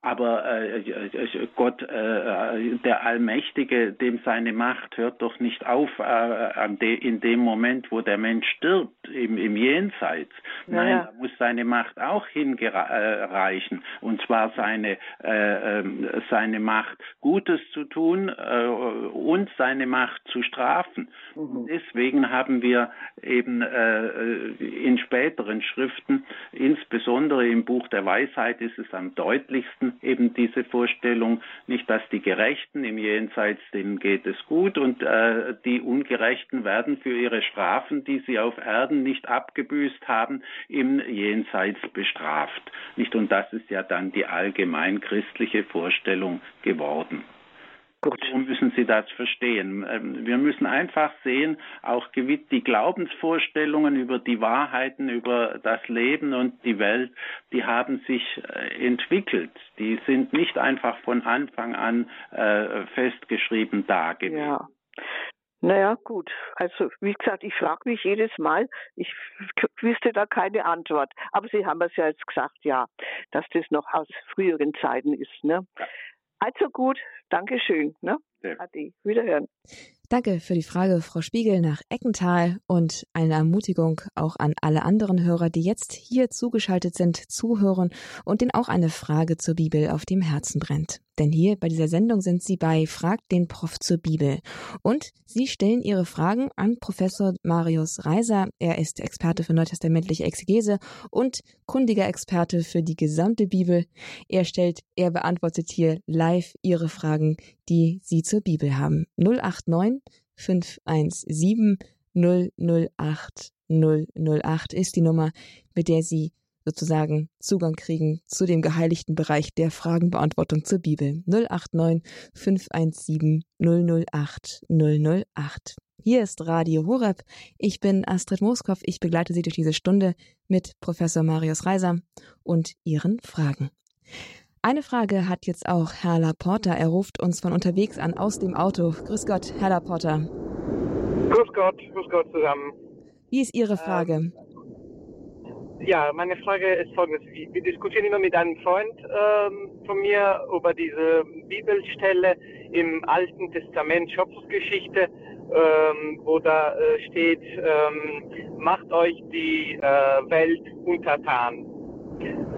Aber äh, äh, Gott, äh, der Allmächtige, dem seine Macht hört doch nicht auf äh, in dem Moment, wo der Mensch stirbt, im, im Jenseits. Nein, da muss seine Macht auch hinreichen. Und zwar seine, äh, ähm, seine Macht, Gutes zu tun äh, und seine Macht zu strafen. Mhm. Deswegen haben wir eben in späteren Schriften, insbesondere im Buch der Weisheit ist es am deutlichsten, eben diese Vorstellung, nicht, dass die Gerechten im Jenseits, denen geht es gut und äh, die Ungerechten werden für ihre Strafen, die sie auf Erden nicht abgebüßt haben, im Jenseits bestraft. Nicht? Und das ist ja dann die allgemein christliche Vorstellung geworden. Gut. So müssen Sie das verstehen. Ähm, wir müssen einfach sehen, auch die Glaubensvorstellungen über die Wahrheiten, über das Leben und die Welt, die haben sich äh, entwickelt. Die sind nicht einfach von Anfang an äh, festgeschrieben da gewesen. Ja. Naja, gut. Also, wie gesagt, ich frage mich jedes Mal, ich wüsste da keine Antwort. Aber Sie haben es ja jetzt gesagt, ja, dass das noch aus früheren Zeiten ist. Ne? Ja. Also gut, Dankeschön. Ne? Ja. Adi, wiederhören. Danke für die Frage, Frau Spiegel, nach Eckental und eine Ermutigung auch an alle anderen Hörer, die jetzt hier zugeschaltet sind, zuhören und denen auch eine Frage zur Bibel auf dem Herzen brennt. Denn hier bei dieser Sendung sind Sie bei Fragt den Prof zur Bibel. Und Sie stellen Ihre Fragen an Professor Marius Reiser. Er ist Experte für neutestamentliche Exegese und kundiger Experte für die gesamte Bibel. Er stellt, er beantwortet hier live Ihre Fragen, die Sie zur Bibel haben. 089 517 008 008 ist die Nummer, mit der Sie sozusagen Zugang kriegen zu dem geheiligten Bereich der Fragenbeantwortung zur Bibel. 089 517 008 008. Hier ist Radio Horeb. Ich bin Astrid Moskow. Ich begleite Sie durch diese Stunde mit Professor Marius Reiser und Ihren Fragen. Eine Frage hat jetzt auch Herr Laporta. Er ruft uns von unterwegs an aus dem Auto. Grüß Gott, Herr Laporta. Grüß Gott, grüß Gott zusammen. Wie ist Ihre Frage? Ähm, ja, meine Frage ist folgendes. Wir diskutieren immer mit einem Freund ähm, von mir über diese Bibelstelle im Alten Testament, Schöpfungsgeschichte, ähm, wo da äh, steht, ähm, macht euch die äh, Welt untertan.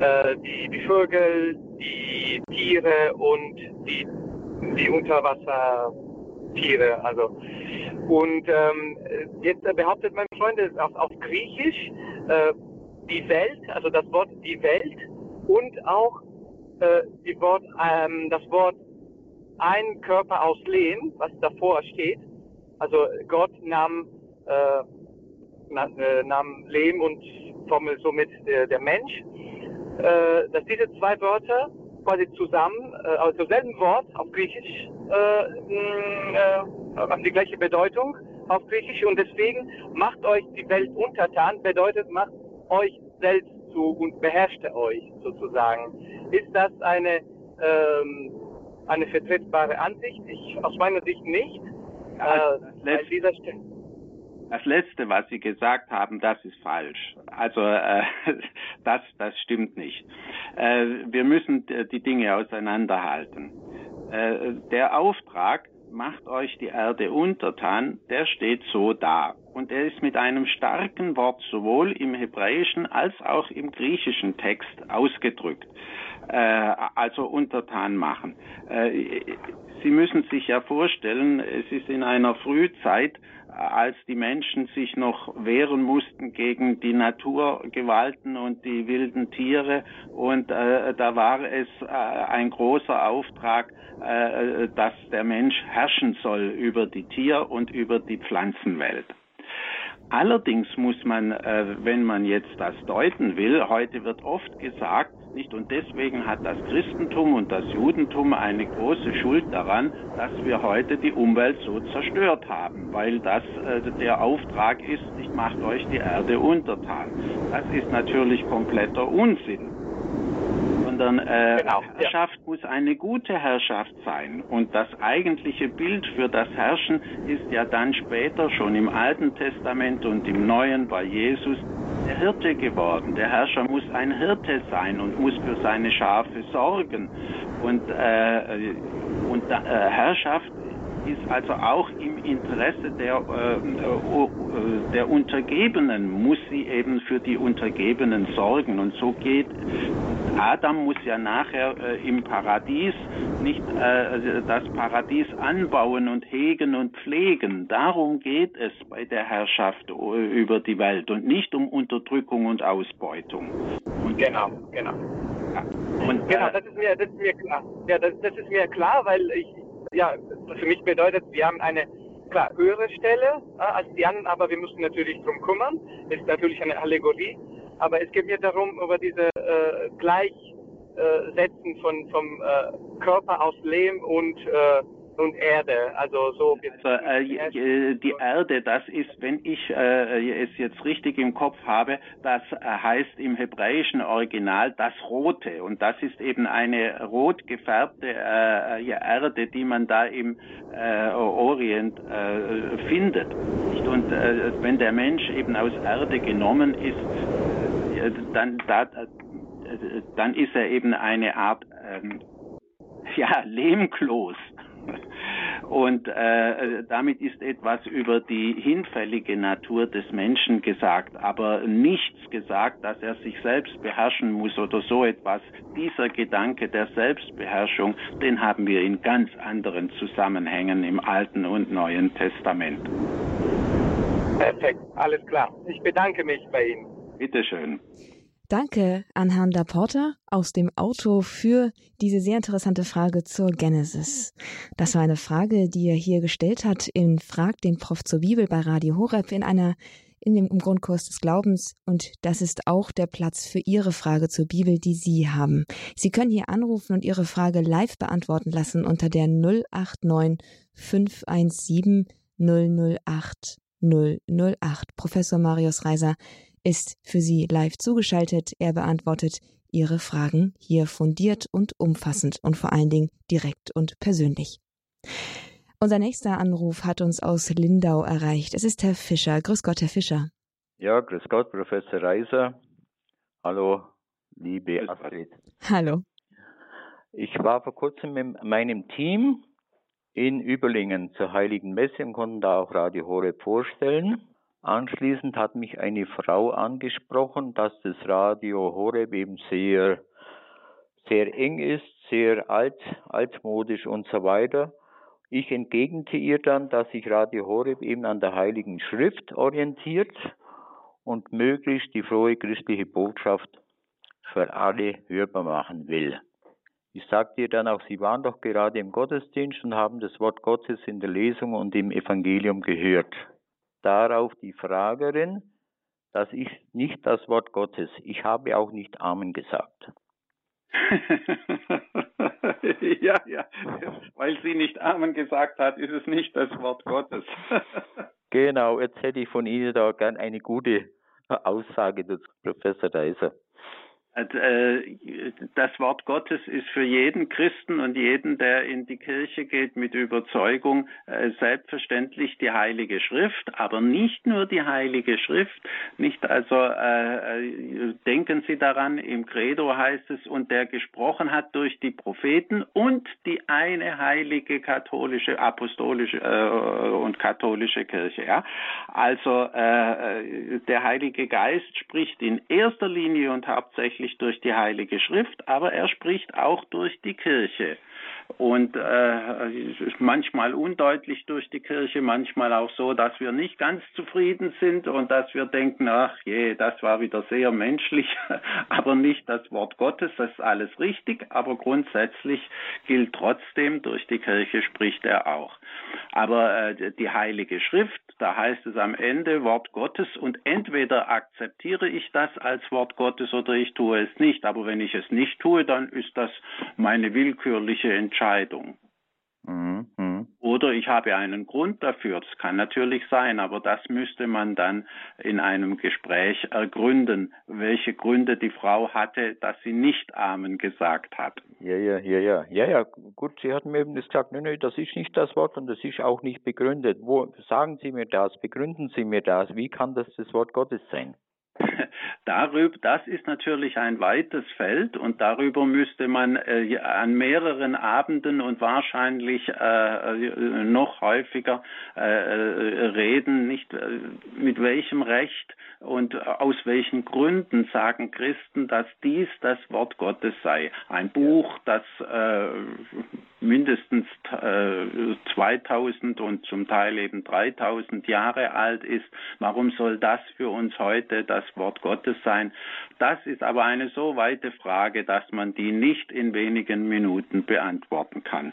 Äh, die, die Vögel, die Tiere und die, die Unterwassertiere. Also. Und ähm, jetzt behauptet mein Freund auf, auf Griechisch äh, die Welt, also das Wort die Welt und auch äh, die Wort, ähm, das Wort ein Körper aus Lehen, was davor steht. Also Gott nahm, äh, äh nahm Lehm und somit der, der Mensch äh, dass diese zwei Wörter quasi zusammen, äh, also zum selben Wort auf Griechisch, äh, äh, haben die gleiche Bedeutung auf Griechisch und deswegen macht euch die Welt untertan, bedeutet macht euch selbst zu und beherrscht euch sozusagen. Ist das eine, ähm, eine vertretbare Ansicht? Ich, aus meiner Sicht nicht. Ja, äh, dieser Stelle. Das letzte, was Sie gesagt haben, das ist falsch. Also äh, das, das stimmt nicht. Äh, wir müssen die Dinge auseinanderhalten. Äh, der Auftrag, macht euch die Erde untertan, der steht so da. Und er ist mit einem starken Wort sowohl im hebräischen als auch im griechischen Text ausgedrückt. Äh, also untertan machen. Äh, Sie müssen sich ja vorstellen, es ist in einer Frühzeit, als die Menschen sich noch wehren mussten gegen die Naturgewalten und die wilden Tiere. Und äh, da war es äh, ein großer Auftrag, äh, dass der Mensch herrschen soll über die Tier- und über die Pflanzenwelt. Allerdings muss man, äh, wenn man jetzt das deuten will, heute wird oft gesagt, Nicht? Und deswegen hat das Christentum und das Judentum eine große Schuld daran, dass wir heute die Umwelt so zerstört haben, weil das äh, der Auftrag ist, nicht macht euch die Erde untertan. Das ist natürlich kompletter Unsinn sondern äh, genau, Herrschaft ja. muss eine gute Herrschaft sein. Und das eigentliche Bild für das Herrschen ist ja dann später schon im Alten Testament und im Neuen bei Jesus der Hirte geworden. Der Herrscher muss ein Hirte sein und muss für seine Schafe sorgen. Und, äh, und äh, Herrschaft ist also auch im Interesse der, äh, äh, der Untergebenen, muss sie eben für die Untergebenen sorgen. Und so geht, Adam muss ja nachher äh, im Paradies nicht äh, das Paradies anbauen und hegen und pflegen. Darum geht es bei der Herrschaft äh, über die Welt und nicht um Unterdrückung und Ausbeutung. Und genau, genau. Ja. Und, genau, äh, das ist mir, das ist mir klar. Ja, das, das ist mir klar, weil ich, ja, für mich bedeutet, wir haben eine klar höhere Stelle äh, als die anderen, aber wir müssen natürlich drum kümmern. Ist natürlich eine Allegorie, aber es geht mir darum, über diese äh, Gleichsetzen von vom äh, Körper aus Lehm und äh, und Erde, also so. Also, äh, die Erde, das ist, wenn ich äh, es jetzt richtig im Kopf habe, das äh, heißt im hebräischen Original das Rote und das ist eben eine rot gefärbte äh, Erde, die man da im äh, Orient äh, findet. Und wenn der Mensch eben aus Erde genommen ist, dann da, dann ist er eben eine Art ähm, ja, Lehmkloß. Und äh, damit ist etwas über die hinfällige Natur des Menschen gesagt, aber nichts gesagt, dass er sich selbst beherrschen muss oder so etwas. Dieser Gedanke der Selbstbeherrschung, den haben wir in ganz anderen Zusammenhängen im Alten und Neuen Testament. Perfekt, alles klar. Ich bedanke mich bei Ihnen. Bitteschön. Danke an Herrn Laporta aus dem Auto für diese sehr interessante Frage zur Genesis. Das war eine Frage, die er hier gestellt hat in Frag den Prof zur Bibel bei Radio Horeb in einer in dem Grundkurs des Glaubens und das ist auch der Platz für Ihre Frage zur Bibel, die Sie haben. Sie können hier anrufen und Ihre Frage live beantworten lassen unter der 089 517 008 008. Professor Marius Reiser ist für Sie live zugeschaltet. Er beantwortet Ihre Fragen hier fundiert und umfassend und vor allen Dingen direkt und persönlich. Unser nächster Anruf hat uns aus Lindau erreicht. Es ist Herr Fischer. Grüß Gott, Herr Fischer. Ja, grüß Gott, Professor Reiser. Hallo, liebe Astrid. Hallo. Ich war vor kurzem mit meinem Team in Überlingen zur Heiligen Messe und konnten da auch Radio Horeb vorstellen. Anschließend hat mich eine Frau angesprochen, dass das Radio Horeb eben sehr, sehr eng ist, sehr alt, altmodisch und so weiter. Ich entgegnete ihr dann, dass sich Radio Horeb eben an der Heiligen Schrift orientiert und möglichst die frohe christliche Botschaft für alle hörbar machen will. Ich sagte ihr dann auch, Sie waren doch gerade im Gottesdienst und haben das Wort Gottes in der Lesung und im Evangelium gehört darauf die Fragerin, das ist nicht das Wort Gottes. Ich habe auch nicht Amen gesagt. ja, ja, weil sie nicht Amen gesagt hat, ist es nicht das Wort Gottes. genau, jetzt hätte ich von Ihnen da gern eine gute Aussage dazu, Professor Deiser. Äh, das Wort Gottes ist für jeden Christen und jeden, der in die Kirche geht mit Überzeugung, äh, selbstverständlich die Heilige Schrift, aber nicht nur die Heilige Schrift. Nicht also äh, denken Sie daran, im Credo heißt es, und der gesprochen hat durch die Propheten und die eine heilige katholische, apostolische äh, und katholische Kirche. Ja? Also äh, der Heilige Geist spricht in erster Linie und hauptsächlich hauptsächlich durch die Heilige Schrift, aber er spricht auch durch die Kirche. Und äh, manchmal undeutlich durch die Kirche, manchmal auch so, dass wir nicht ganz zufrieden sind und dass wir denken, ach je, das war wieder sehr menschlich, aber nicht das Wort Gottes, das ist alles richtig, aber grundsätzlich gilt trotzdem, durch die Kirche spricht er auch. Aber äh, die Heilige Schrift da heißt es am Ende Wort Gottes und entweder akzeptiere ich das als Wort Gottes oder ich tue es nicht. Aber wenn ich es nicht tue, dann ist das meine willkürliche Entscheidung. Mhm. Oder ich habe einen Grund dafür. Das kann natürlich sein, aber das müsste man dann in einem Gespräch ergründen, welche Gründe die Frau hatte, dass sie nicht Amen gesagt hat. Ja, ja, ja, ja. Ja, ja, gut, Sie hatten mir eben gesagt, nein, nein, das ist nicht das Wort und das ist auch nicht begründet. Wo sagen Sie mir das? Begründen Sie mir das? Wie kann das das Wort Gottes sein? Darüber, das ist natürlich ein weites Feld und darüber müsste man äh, an mehreren Abenden und wahrscheinlich äh, noch häufiger äh, reden, nicht äh, mit welchem Recht und aus welchen Gründen sagen Christen, dass dies das Wort Gottes sei. Ein Buch, das äh, mindestens äh, 2000 und zum Teil eben 3000 Jahre alt ist. Warum soll das für uns heute das Wort Gottes sein? Das ist aber eine so weite Frage, dass man die nicht in wenigen Minuten beantworten kann.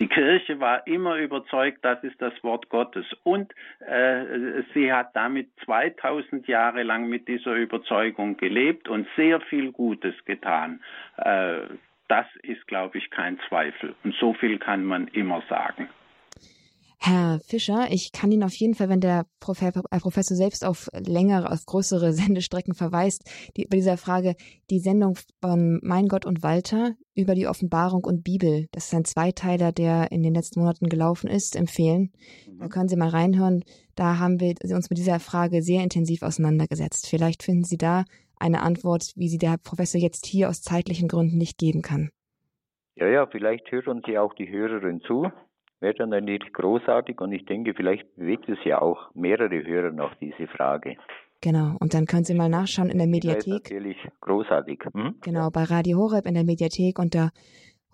Die Kirche war immer überzeugt, das ist das Wort Gottes. Und äh, sie hat damit 2000 Jahre lang mit dieser Überzeugung gelebt und sehr viel Gutes getan. Äh, das ist, glaube ich, kein Zweifel. Und so viel kann man immer sagen. Herr Fischer, ich kann Ihnen auf jeden Fall, wenn der äh, Professor selbst auf längere, auf größere Sendestrecken verweist, die, bei dieser Frage die Sendung von Mein Gott und Walter über die Offenbarung und Bibel, das ist ein Zweiteiler, der in den letzten Monaten gelaufen ist, empfehlen. Da mhm. können Sie mal reinhören. Da haben wir uns mit dieser Frage sehr intensiv auseinandergesetzt. Vielleicht finden Sie da eine Antwort, wie sie der Professor jetzt hier aus zeitlichen Gründen nicht geben kann. Ja, ja, vielleicht hören Sie auch die Hörerin zu wäre dann natürlich großartig und ich denke, vielleicht bewegt es ja auch mehrere Hörer noch diese Frage. Genau, und dann können Sie mal nachschauen in der Mediathek. Das ist natürlich großartig. Hm? Genau, bei Radio Horeb in der Mediathek unter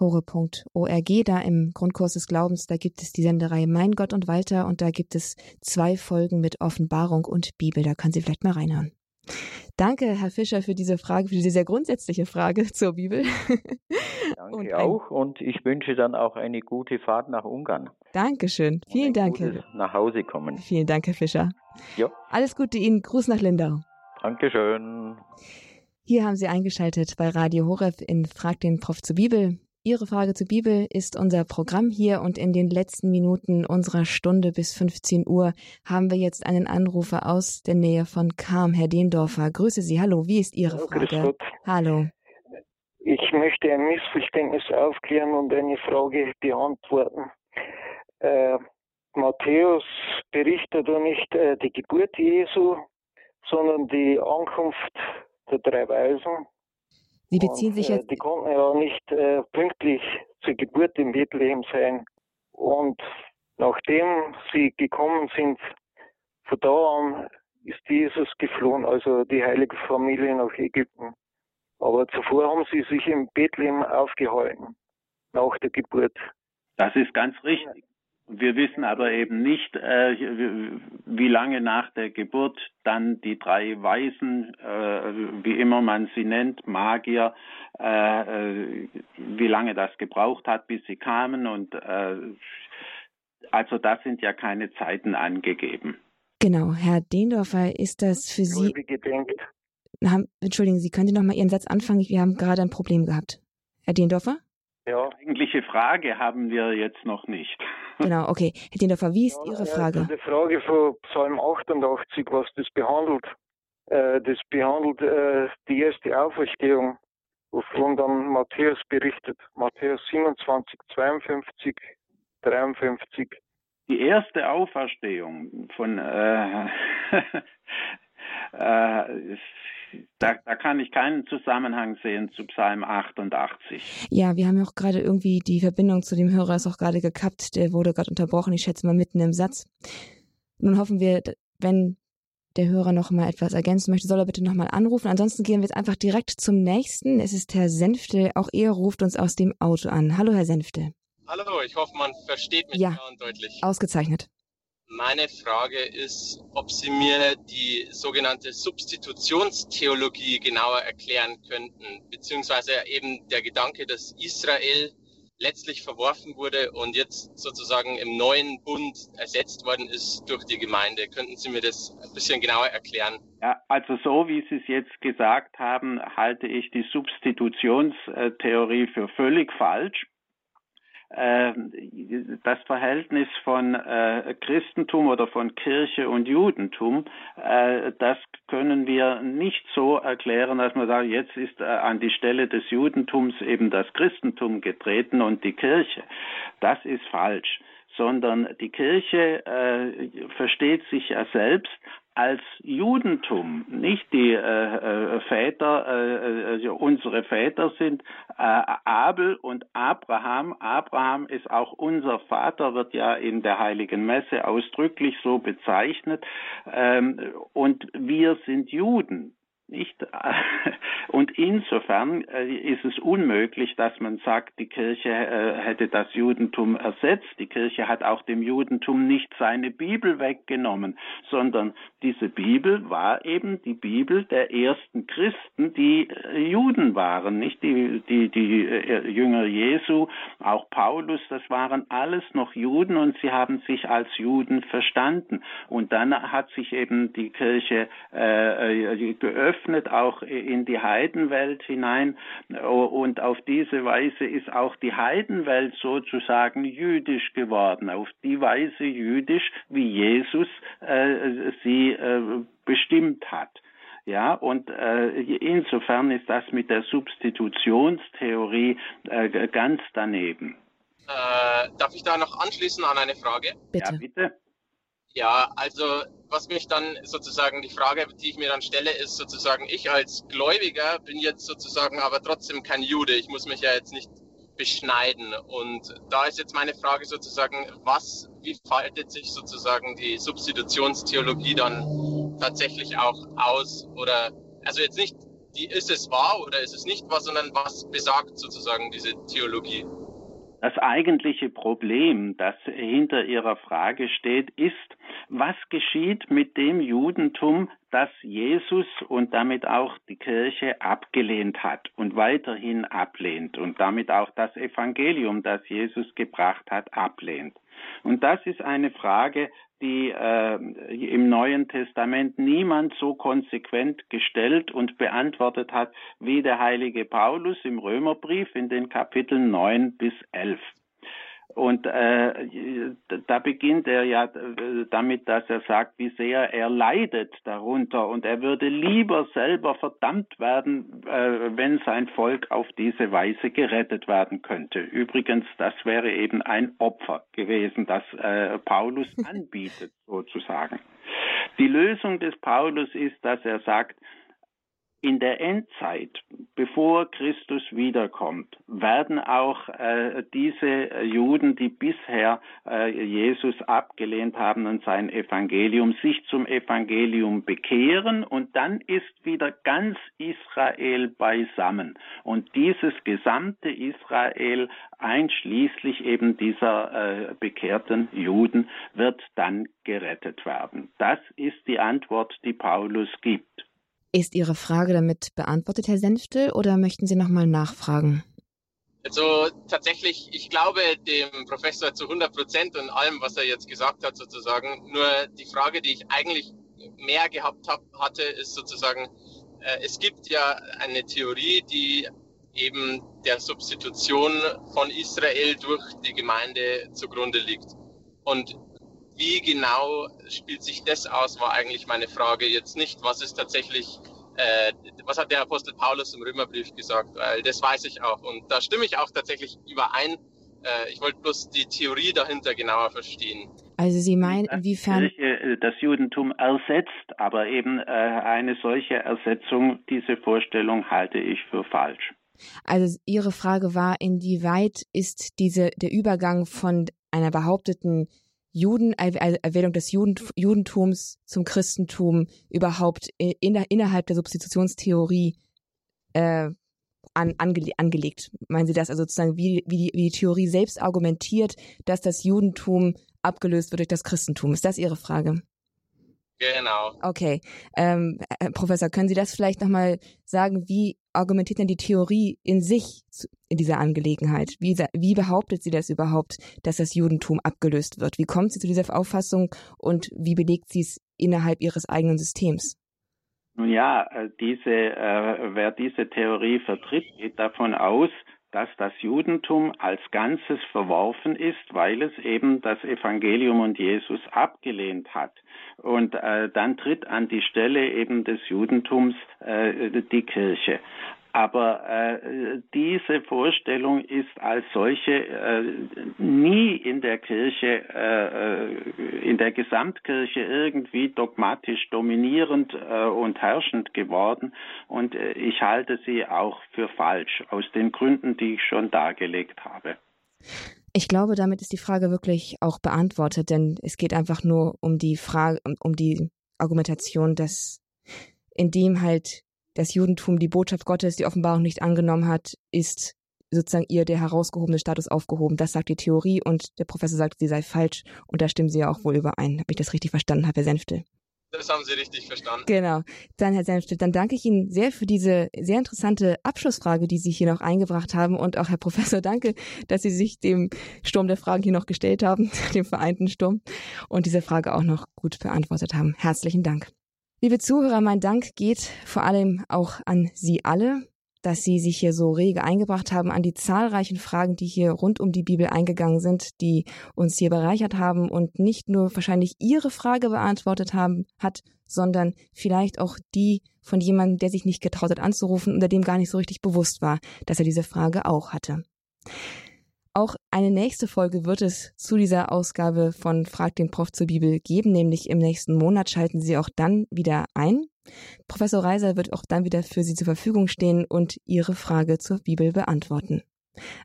horeb.org, da im Grundkurs des Glaubens, da gibt es die Sendereihe Mein Gott und Walter und da gibt es zwei Folgen mit Offenbarung und Bibel. Da können Sie vielleicht mal reinhören. Danke, Herr Fischer, für diese Frage, für diese sehr grundsätzliche Frage zur Bibel. Danke und auch und ich wünsche dann auch eine gute Fahrt nach Ungarn. Dankeschön. Vielen Dank. Nach Hause kommen. Vielen Dank, Herr Fischer. Ja. Alles Gute Ihnen. Gruß nach Lindau. Dankeschön. Hier haben Sie eingeschaltet bei Radio Horeb in Frag den Prof zur Bibel. Ihre Frage zur Bibel ist unser Programm hier und in den letzten Minuten unserer Stunde bis 15 Uhr haben wir jetzt einen Anrufer aus der Nähe von Kam, Herr Dehndorfer. Grüße Sie. Hallo, wie ist Ihre Frage? Hallo. Ich möchte ein Missverständnis aufklären und eine Frage beantworten. Äh, Matthäus berichtet ja nicht äh, die Geburt Jesu, sondern die Ankunft der drei Weisen Sie beziehen sich jetzt. Die konnten ja nicht äh, pünktlich zur Geburt in Bethlehem sein. Und nachdem sie gekommen sind, von da an ist Jesus geflohen, also die heilige Familie nach Ägypten. Aber zuvor haben sie sich in Bethlehem aufgehalten, nach der Geburt. Das ist ganz richtig. Wir wissen aber eben nicht, äh, wie lange nach der Geburt dann die drei Weisen, äh, wie immer man sie nennt, Magier, äh, äh wie lange das gebraucht hat, bis sie kamen. Und äh, also da sind ja keine Zeiten angegeben. Genau, Herr Dehndorfer, ist das für Sie? Haben, Entschuldigen Sie, können Sie noch mal Ihren Satz anfangen? Wir haben gerade ein Problem gehabt. Herr Dehndorfer? Ja. Eigentliche Frage haben wir jetzt noch nicht. Genau, okay. Herr Dindorfer, wie ist ja, Ihre Frage? Die Frage von Psalm 88, was das behandelt. Äh, das behandelt äh, die erste Auferstehung, wovon dann Matthäus berichtet. Matthäus 27, 52, 53. Die erste Auferstehung von äh, äh, da, da kann ich keinen Zusammenhang sehen zu Psalm 88. Ja, wir haben ja auch gerade irgendwie die Verbindung zu dem Hörer ist auch gerade gekappt. Der wurde gerade unterbrochen, ich schätze mal mitten im Satz. Nun hoffen wir, wenn der Hörer noch mal etwas ergänzen möchte, soll er bitte noch mal anrufen. Ansonsten gehen wir jetzt einfach direkt zum nächsten. Es ist Herr Senfte. Auch er ruft uns aus dem Auto an. Hallo, Herr Senfte. Hallo, ich hoffe, man versteht mich ja, klar und deutlich. Ausgezeichnet. Meine Frage ist, ob Sie mir die sogenannte Substitutionstheologie genauer erklären könnten, beziehungsweise eben der Gedanke, dass Israel letztlich verworfen wurde und jetzt sozusagen im neuen Bund ersetzt worden ist durch die Gemeinde. Könnten Sie mir das ein bisschen genauer erklären? Ja, also so wie Sie es jetzt gesagt haben, halte ich die Substitutionstheorie für völlig falsch. Ähm, das Verhältnis von äh, Christentum oder von Kirche und Judentum, äh, das können wir nicht so erklären, dass man sagt, jetzt ist äh, an die Stelle des Judentums eben das Christentum getreten und die Kirche. Das ist falsch sondern die Kirche äh, versteht sich ja selbst als Judentum, nicht die äh, äh, Väter, äh, äh, unsere Väter sind äh, Abel und Abraham. Abraham ist auch unser Vater, wird ja in der Heiligen Messe ausdrücklich so bezeichnet. Ähm, und wir sind Juden. Nicht? Und insofern äh, ist es unmöglich, dass man sagt, die Kirche äh, hätte das Judentum ersetzt. Die Kirche hat auch dem Judentum nicht seine Bibel weggenommen, sondern diese Bibel war eben die Bibel der ersten Christen, die äh, Juden waren, nicht die, die, die Jünger Jesu, auch Paulus, das waren alles noch Juden und sie haben sich als Juden verstanden. Und dann hat sich eben die Kirche äh, geöffnet geöffnet, auch in die Heidenwelt hinein. Und auf diese Weise ist auch die Heidenwelt sozusagen jüdisch geworden, auf die Weise jüdisch, wie Jesus äh, sie äh, bestimmt hat. Ja, und äh, insofern ist das mit der Substitutionstheorie äh, ganz daneben. Äh, darf ich da noch anschließen an eine Frage? Bitte. Ja, bitte. Ja, also was mich dann sozusagen die Frage, die ich mir dann stelle, ist sozusagen, ich als Gläubiger bin jetzt sozusagen aber trotzdem kein Jude. Ich muss mich ja jetzt nicht beschneiden. Und da ist jetzt meine Frage sozusagen, was, wie faltet sich sozusagen die Substitutionstheologie dann tatsächlich auch aus? Oder, also jetzt nicht, die, ist es wahr oder ist es nicht wahr, sondern was besagt sozusagen diese Theologie? Das eigentliche Problem, das hinter Ihrer Frage steht, ist, was geschieht mit dem Judentum, das Jesus und damit auch die Kirche abgelehnt hat und weiterhin ablehnt und damit auch das Evangelium, das Jesus gebracht hat, ablehnt. Und das ist eine Frage, die äh, im Neuen Testament niemand so konsequent gestellt und beantwortet hat wie der heilige Paulus im Römerbrief in den Kapiteln 9 bis 11. Und äh, da beginnt er ja damit, dass er sagt, wie sehr er leidet darunter und er würde lieber selber verdammt werden, äh, wenn sein Volk auf diese Weise gerettet werden könnte. Übrigens, das wäre eben ein Opfer gewesen, das äh, Paulus anbietet, sozusagen. Die Lösung des Paulus ist, dass er sagt, in der Endzeit, bevor Christus wiederkommt, werden auch äh, diese Juden, die bisher äh, Jesus abgelehnt haben und sein Evangelium, sich zum Evangelium bekehren und dann ist wieder ganz Israel beisammen. Und dieses gesamte Israel, einschließlich eben dieser äh, bekehrten Juden, wird dann gerettet werden. Das ist die Antwort, die Paulus gibt. Ist Ihre Frage damit beantwortet, Herr Senftel, oder möchten Sie nochmal nachfragen? Also tatsächlich, ich glaube dem Professor zu 100 Prozent und allem, was er jetzt gesagt hat, sozusagen. Nur die Frage, die ich eigentlich mehr gehabt hab, hatte, ist sozusagen, äh, es gibt ja eine Theorie, die eben der Substitution von Israel durch die Gemeinde zugrunde liegt. Und wie genau spielt sich das aus, war eigentlich meine Frage. Jetzt nicht, was ist tatsächlich, äh, was hat der Apostel Paulus im Römerbrief gesagt, weil das weiß ich auch. Und da stimme ich auch tatsächlich überein. Äh, ich wollte bloß die Theorie dahinter genauer verstehen. Also Sie meinen, inwiefern äh, das Judentum ersetzt, aber eben äh, eine solche Ersetzung, diese Vorstellung halte ich für falsch. Also Ihre Frage war, inwieweit ist diese der Übergang von einer behaupteten Juden, Erwählung des Juden, Judentums zum Christentum überhaupt in innerhalb der Substitutionstheorie äh, an, angele angelegt. Meinen Sie das also sozusagen, wie, wie, die, wie die Theorie selbst argumentiert, dass das Judentum abgelöst wird durch das Christentum? Ist das Ihre Frage? Genau. Okay. Ähm, Herr Professor, können Sie das vielleicht nochmal sagen, wie argumentiert denn die Theorie in sich in dieser Angelegenheit? Wie, wie behauptet sie das überhaupt, dass das Judentum abgelöst wird? Wie kommt sie zu dieser Auffassung und wie belegt sie es innerhalb ihres eigenen Systems? Nun ja, äh, diese, äh, wer diese Theorie vertritt, geht davon aus, dass das Judentum als Ganzes verworfen ist, weil es eben das Evangelium und Jesus abgelehnt hat. Und äh, dann tritt an die Stelle eben des Judentums äh, die Kirche. Aber äh, diese Vorstellung ist als solche äh, nie in der Kirche, äh, äh in der Gesamtkirche irgendwie dogmatisch dominierend äh, und herrschend geworden. Und äh, ich halte sie auch für falsch, aus den Gründen, die ich schon dargelegt habe. Ich glaube, damit ist die Frage wirklich auch beantwortet, denn es geht einfach nur um die Frage, um die Argumentation, dass indem halt das Judentum die Botschaft Gottes, die Offenbarung nicht angenommen hat, ist sozusagen ihr der herausgehobene Status aufgehoben. Das sagt die Theorie und der Professor sagt, sie sei falsch und da stimmen sie ja auch wohl überein. Habe ich das richtig verstanden, Herr Senfte? Das haben Sie richtig verstanden. Genau. Dann, Herr Senfte, dann danke ich Ihnen sehr für diese sehr interessante Abschlussfrage, die Sie hier noch eingebracht haben. Und auch, Herr Professor, danke, dass Sie sich dem Sturm der Fragen hier noch gestellt haben, dem vereinten Sturm, und diese Frage auch noch gut beantwortet haben. Herzlichen Dank. Liebe Zuhörer, mein Dank geht vor allem auch an Sie alle, dass Sie sich hier so rege eingebracht haben an die zahlreichen Fragen, die hier rund um die Bibel eingegangen sind, die uns hier bereichert haben und nicht nur wahrscheinlich Ihre Frage beantwortet haben, hat, sondern vielleicht auch die von jemandem, der sich nicht getraut hat anzurufen oder dem gar nicht so richtig bewusst war, dass er diese Frage auch hatte. Auch eine nächste Folge wird es zu dieser Ausgabe von Frag den Prof zur Bibel geben, nämlich im nächsten Monat schalten Sie auch dann wieder ein. Professor Reiser wird auch dann wieder für Sie zur Verfügung stehen und Ihre Frage zur Bibel beantworten.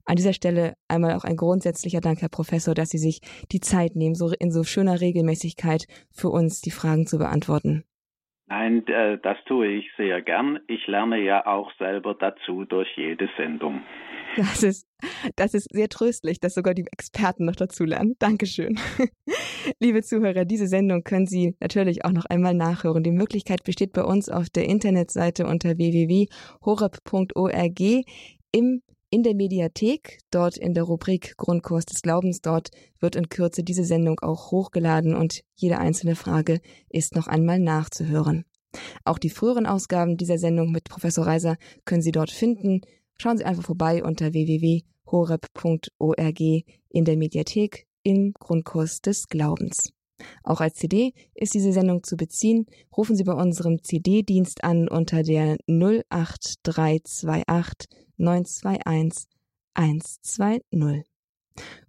An dieser Stelle einmal auch ein grundsätzlicher Dank, Herr Professor, dass Sie sich die Zeit nehmen, so in so schöner Regelmäßigkeit für uns die Fragen zu beantworten. Nein, äh, das tue ich sehr gern. Ich lerne ja auch selber dazu durch jede Sendung. Das ist, das ist sehr tröstlich, dass sogar die Experten noch dazu lernen. Dankeschön. Liebe Zuhörer, diese Sendung können Sie natürlich auch noch einmal nachhören. Die Möglichkeit besteht bei uns auf der Internetseite unter www.horeb.org im in der Mediathek, dort in der Rubrik Grundkurs des Glaubens, dort wird in Kürze diese Sendung auch hochgeladen und jede einzelne Frage ist noch einmal nachzuhören. Auch die früheren Ausgaben dieser Sendung mit Professor Reiser können Sie dort finden. Schauen Sie einfach vorbei unter www.horeb.org in der Mediathek im Grundkurs des Glaubens. Auch als CD ist diese Sendung zu beziehen. Rufen Sie bei unserem CD-Dienst an unter der 08328 921 120.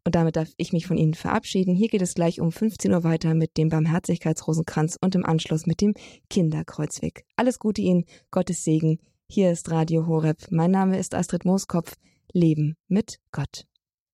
Und damit darf ich mich von Ihnen verabschieden. Hier geht es gleich um 15 Uhr weiter mit dem Barmherzigkeitsrosenkranz und im Anschluss mit dem Kinderkreuzweg. Alles Gute Ihnen, Gottes Segen. Hier ist Radio Horeb. Mein Name ist Astrid Mooskopf. Leben mit Gott.